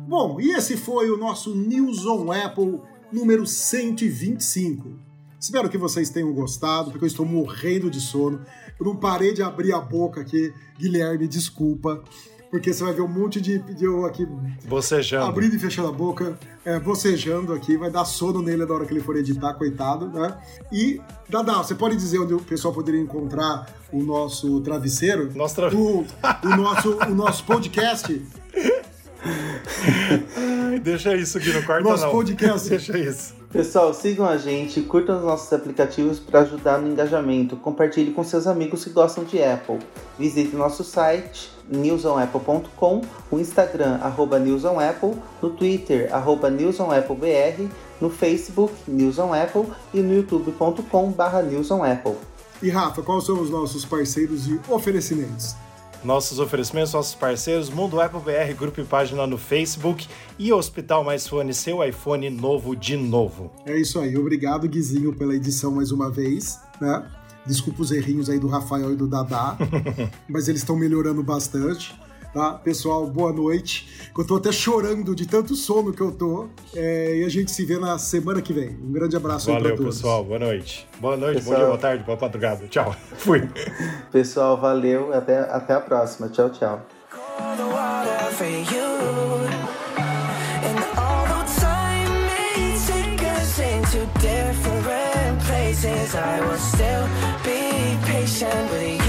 Bom, e esse foi o nosso News on Apple número 125. Espero que vocês tenham gostado, porque eu estou morrendo de sono. Eu não parei de abrir a boca aqui. Guilherme, desculpa. Porque você vai ver um monte de, de eu aqui. Bocejando. Abrindo e fechando a boca, é, bocejando aqui. Vai dar sono nele na hora que ele for editar, coitado, né? E, Dada, você pode dizer onde o pessoal poderia encontrar o nosso travesseiro? Nosso travesseiro. O, o, nosso, o nosso podcast? Ai, deixa isso aqui no quarto, Nosso não. podcast. Deixa isso. Pessoal, sigam a gente, curtam os nossos aplicativos para ajudar no engajamento. Compartilhe com seus amigos que gostam de Apple. Visite nosso site newsonapple.com, o Instagram arroba newsonapple, no Twitter arroba newsonapplebr, no Facebook newsonapple e no youtube.com barra newsonapple. E Rafa, quais são os nossos parceiros e oferecimentos? Nossos oferecimentos, nossos parceiros, Mundo Apple BR, grupo e página no Facebook e Hospital Mais Fone, seu iPhone novo de novo. É isso aí, obrigado Guizinho pela edição mais uma vez, né? Desculpa os errinhos aí do Rafael e do Dadá, mas eles estão melhorando bastante. Tá? Pessoal, boa noite. Eu tô até chorando de tanto sono que eu tô. É, e a gente se vê na semana que vem. Um grande abraço Valeu, aí pra todos. pessoal. Boa noite. Boa noite, pessoal... bom dia, boa tarde, boa madrugada. Tchau. Fui. Pessoal, valeu. Até, até a próxima. Tchau, tchau. I will still be patient with you